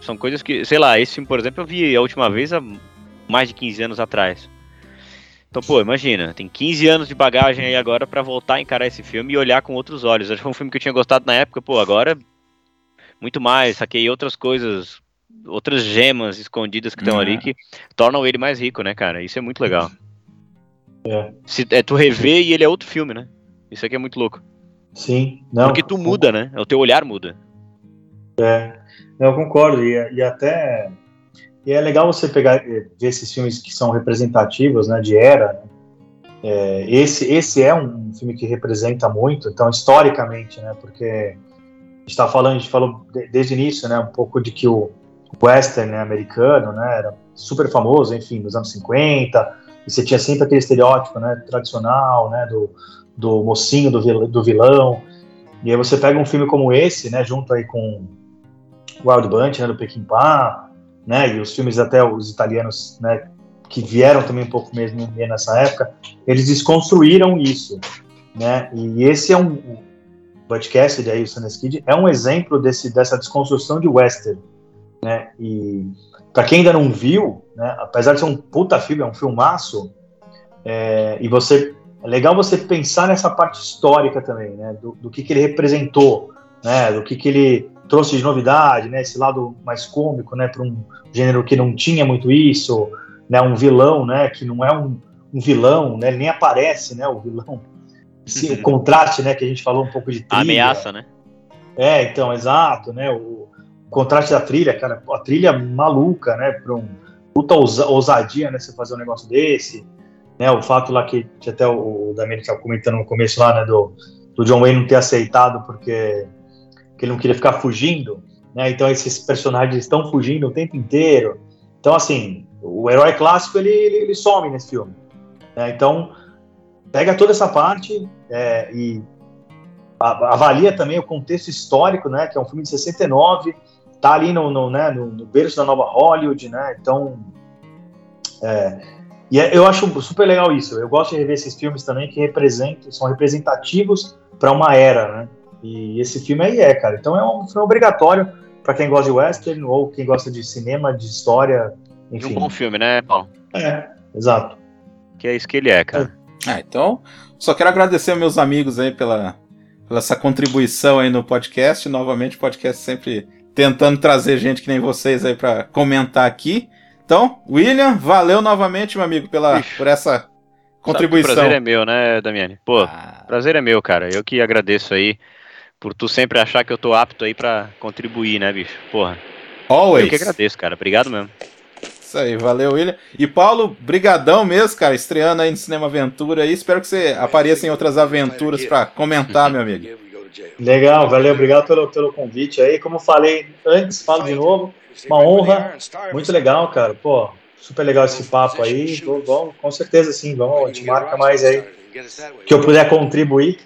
são coisas que, sei lá, esse filme, por exemplo, eu vi a última vez há mais de 15 anos atrás. Então, pô, imagina, tem 15 anos de bagagem aí agora pra voltar a encarar esse filme e olhar com outros olhos. Acho que foi um filme que eu tinha gostado na época, pô, agora muito mais, saquei outras coisas, outras gemas escondidas que estão Uhum. ali que tornam ele mais rico, né, cara? Isso é muito legal. É. Se, é tu rever e ele é outro filme, né? Isso aqui é muito louco. Sim. Não, Porque tu muda, né? O teu olhar muda. Não, eu concordo. E, e até. E é legal você pegar, eh, ver esses filmes que são representativos, né, de era. né? É, esse, esse é um filme que representa muito, então, historicamente, né, porque está falando, a gente falou de- desde o início, né, um pouco de que o western né, americano, né, era super famoso, enfim, nos anos 50, e você tinha sempre aquele estereótipo, né, tradicional, né, do, do mocinho, do, do vilão, e aí você pega um filme como esse, né, junto aí com Wild Bunch, né, do Peckinpah, né, e os filmes até os italianos, né, que vieram também um pouco mesmo nessa época, eles desconstruíram isso, né, e esse é um, o Butch Cassidy, aí, o Sundance Kid, é um exemplo desse, dessa desconstrução de western, né, e para quem ainda não viu, né, apesar de ser um puta filme, é um filmaço, é, e você, é legal você pensar nessa parte histórica também, né, do, do que que ele representou, né, do que que ele trouxe de novidade, né, esse lado mais cômico, né, para um gênero que não tinha muito isso, né, um vilão, né, que não é um, um vilão, né, ele nem aparece, né, o vilão. Esse, o contraste, né, que a gente falou um pouco de A trilha. ameaça, né? É, então, exato, né, o, o contraste da trilha, cara, a trilha maluca, né, para um puta ousa- ousadia, né, você fazer um negócio desse, né, o fato lá que, que até o, o Damien estava comentando no começo lá, né, do do John Wayne não ter aceitado porque que ele não queria ficar fugindo, né? Então esses personagens estão fugindo o tempo inteiro. Então assim, o herói clássico ele, ele, ele some nesse filme. Né? Então pega toda essa parte é, e avalia também o contexto histórico, né? Que é um filme de 69, tá ali no, no, né, no, no berço da nova Hollywood, né? Então é, e é, eu acho super legal isso. Eu gosto de rever esses filmes também que representam, são representativos para uma era, né? E esse filme aí é, cara. Então é um filme obrigatório para quem gosta de western ou quem gosta de cinema, de história, enfim. E um bom filme, né, Paulo? É, exato. Que é isso que ele é, cara. Ah, então, só quero agradecer aos meus amigos aí pela, pela essa contribuição aí no podcast. Novamente, o podcast sempre tentando trazer gente que nem vocês aí para comentar aqui. Então, William, valeu novamente, meu amigo, pela, Ixi. por essa contribuição. o prazer é meu, né, Damiani? Pô, ah. prazer é meu, cara. Eu que agradeço aí por tu sempre achar que eu tô apto aí para contribuir, né, bicho? Porra. Always. Eu que agradeço, cara. Obrigado mesmo. Isso aí, valeu, William. E Paulo, brigadão mesmo, cara, estreando aí no Cinema Aventura aí. Espero que você apareça em outras aventuras para comentar, meu amigo. Legal, valeu, obrigado pelo, pelo convite aí. Como falei antes, falo de novo. Uma honra, muito legal, cara. Pô, super legal esse papo aí. Vamos, com certeza sim, vamos, a gente marca mais aí. Que eu puder contribuir.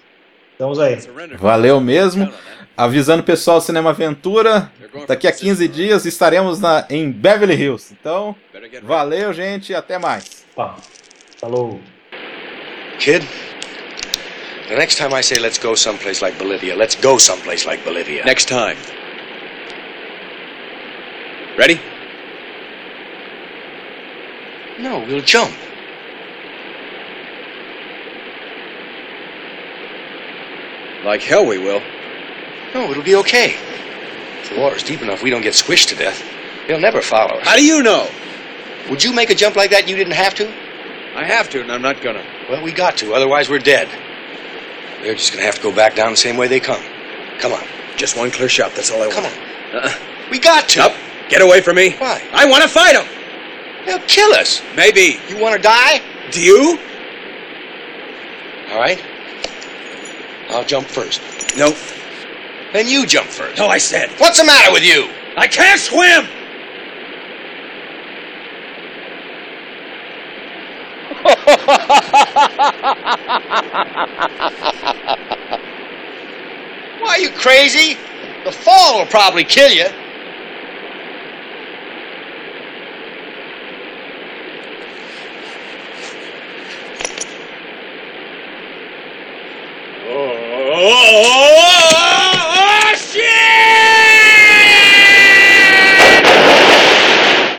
Estamos aí. Valeu mesmo. Avisando o pessoal Cinema Aventura, daqui a 15 dias estaremos na, em Beverly Hills. Então, valeu, gente, até mais. Falou. Kid, the next time I say let's go someplace like Bolivia, let's go someplace like Bolivia. Next time. Ready? No, we'll jump. Like hell we will. No, it'll be okay. If the water's deep enough, we don't get squished to death. They'll never follow us. How do you know? Would you make a jump like that and you didn't have to? I have to, and I'm not gonna. Well, we got to, otherwise we're dead. They're just gonna have to go back down the same way they come. Come on. Just one clear shot, that's all I Come want. Come on. Uh-uh. We got to. Up. Get away from me. Why? I want to fight them. They'll kill us. Maybe. You want to die? Do you? All right. I'll jump first. No. Then you jump first. No, I said. What's the matter with you? I can't swim! Why, are you crazy? The fall will probably kill you. Oh, oh, oh, oh shit!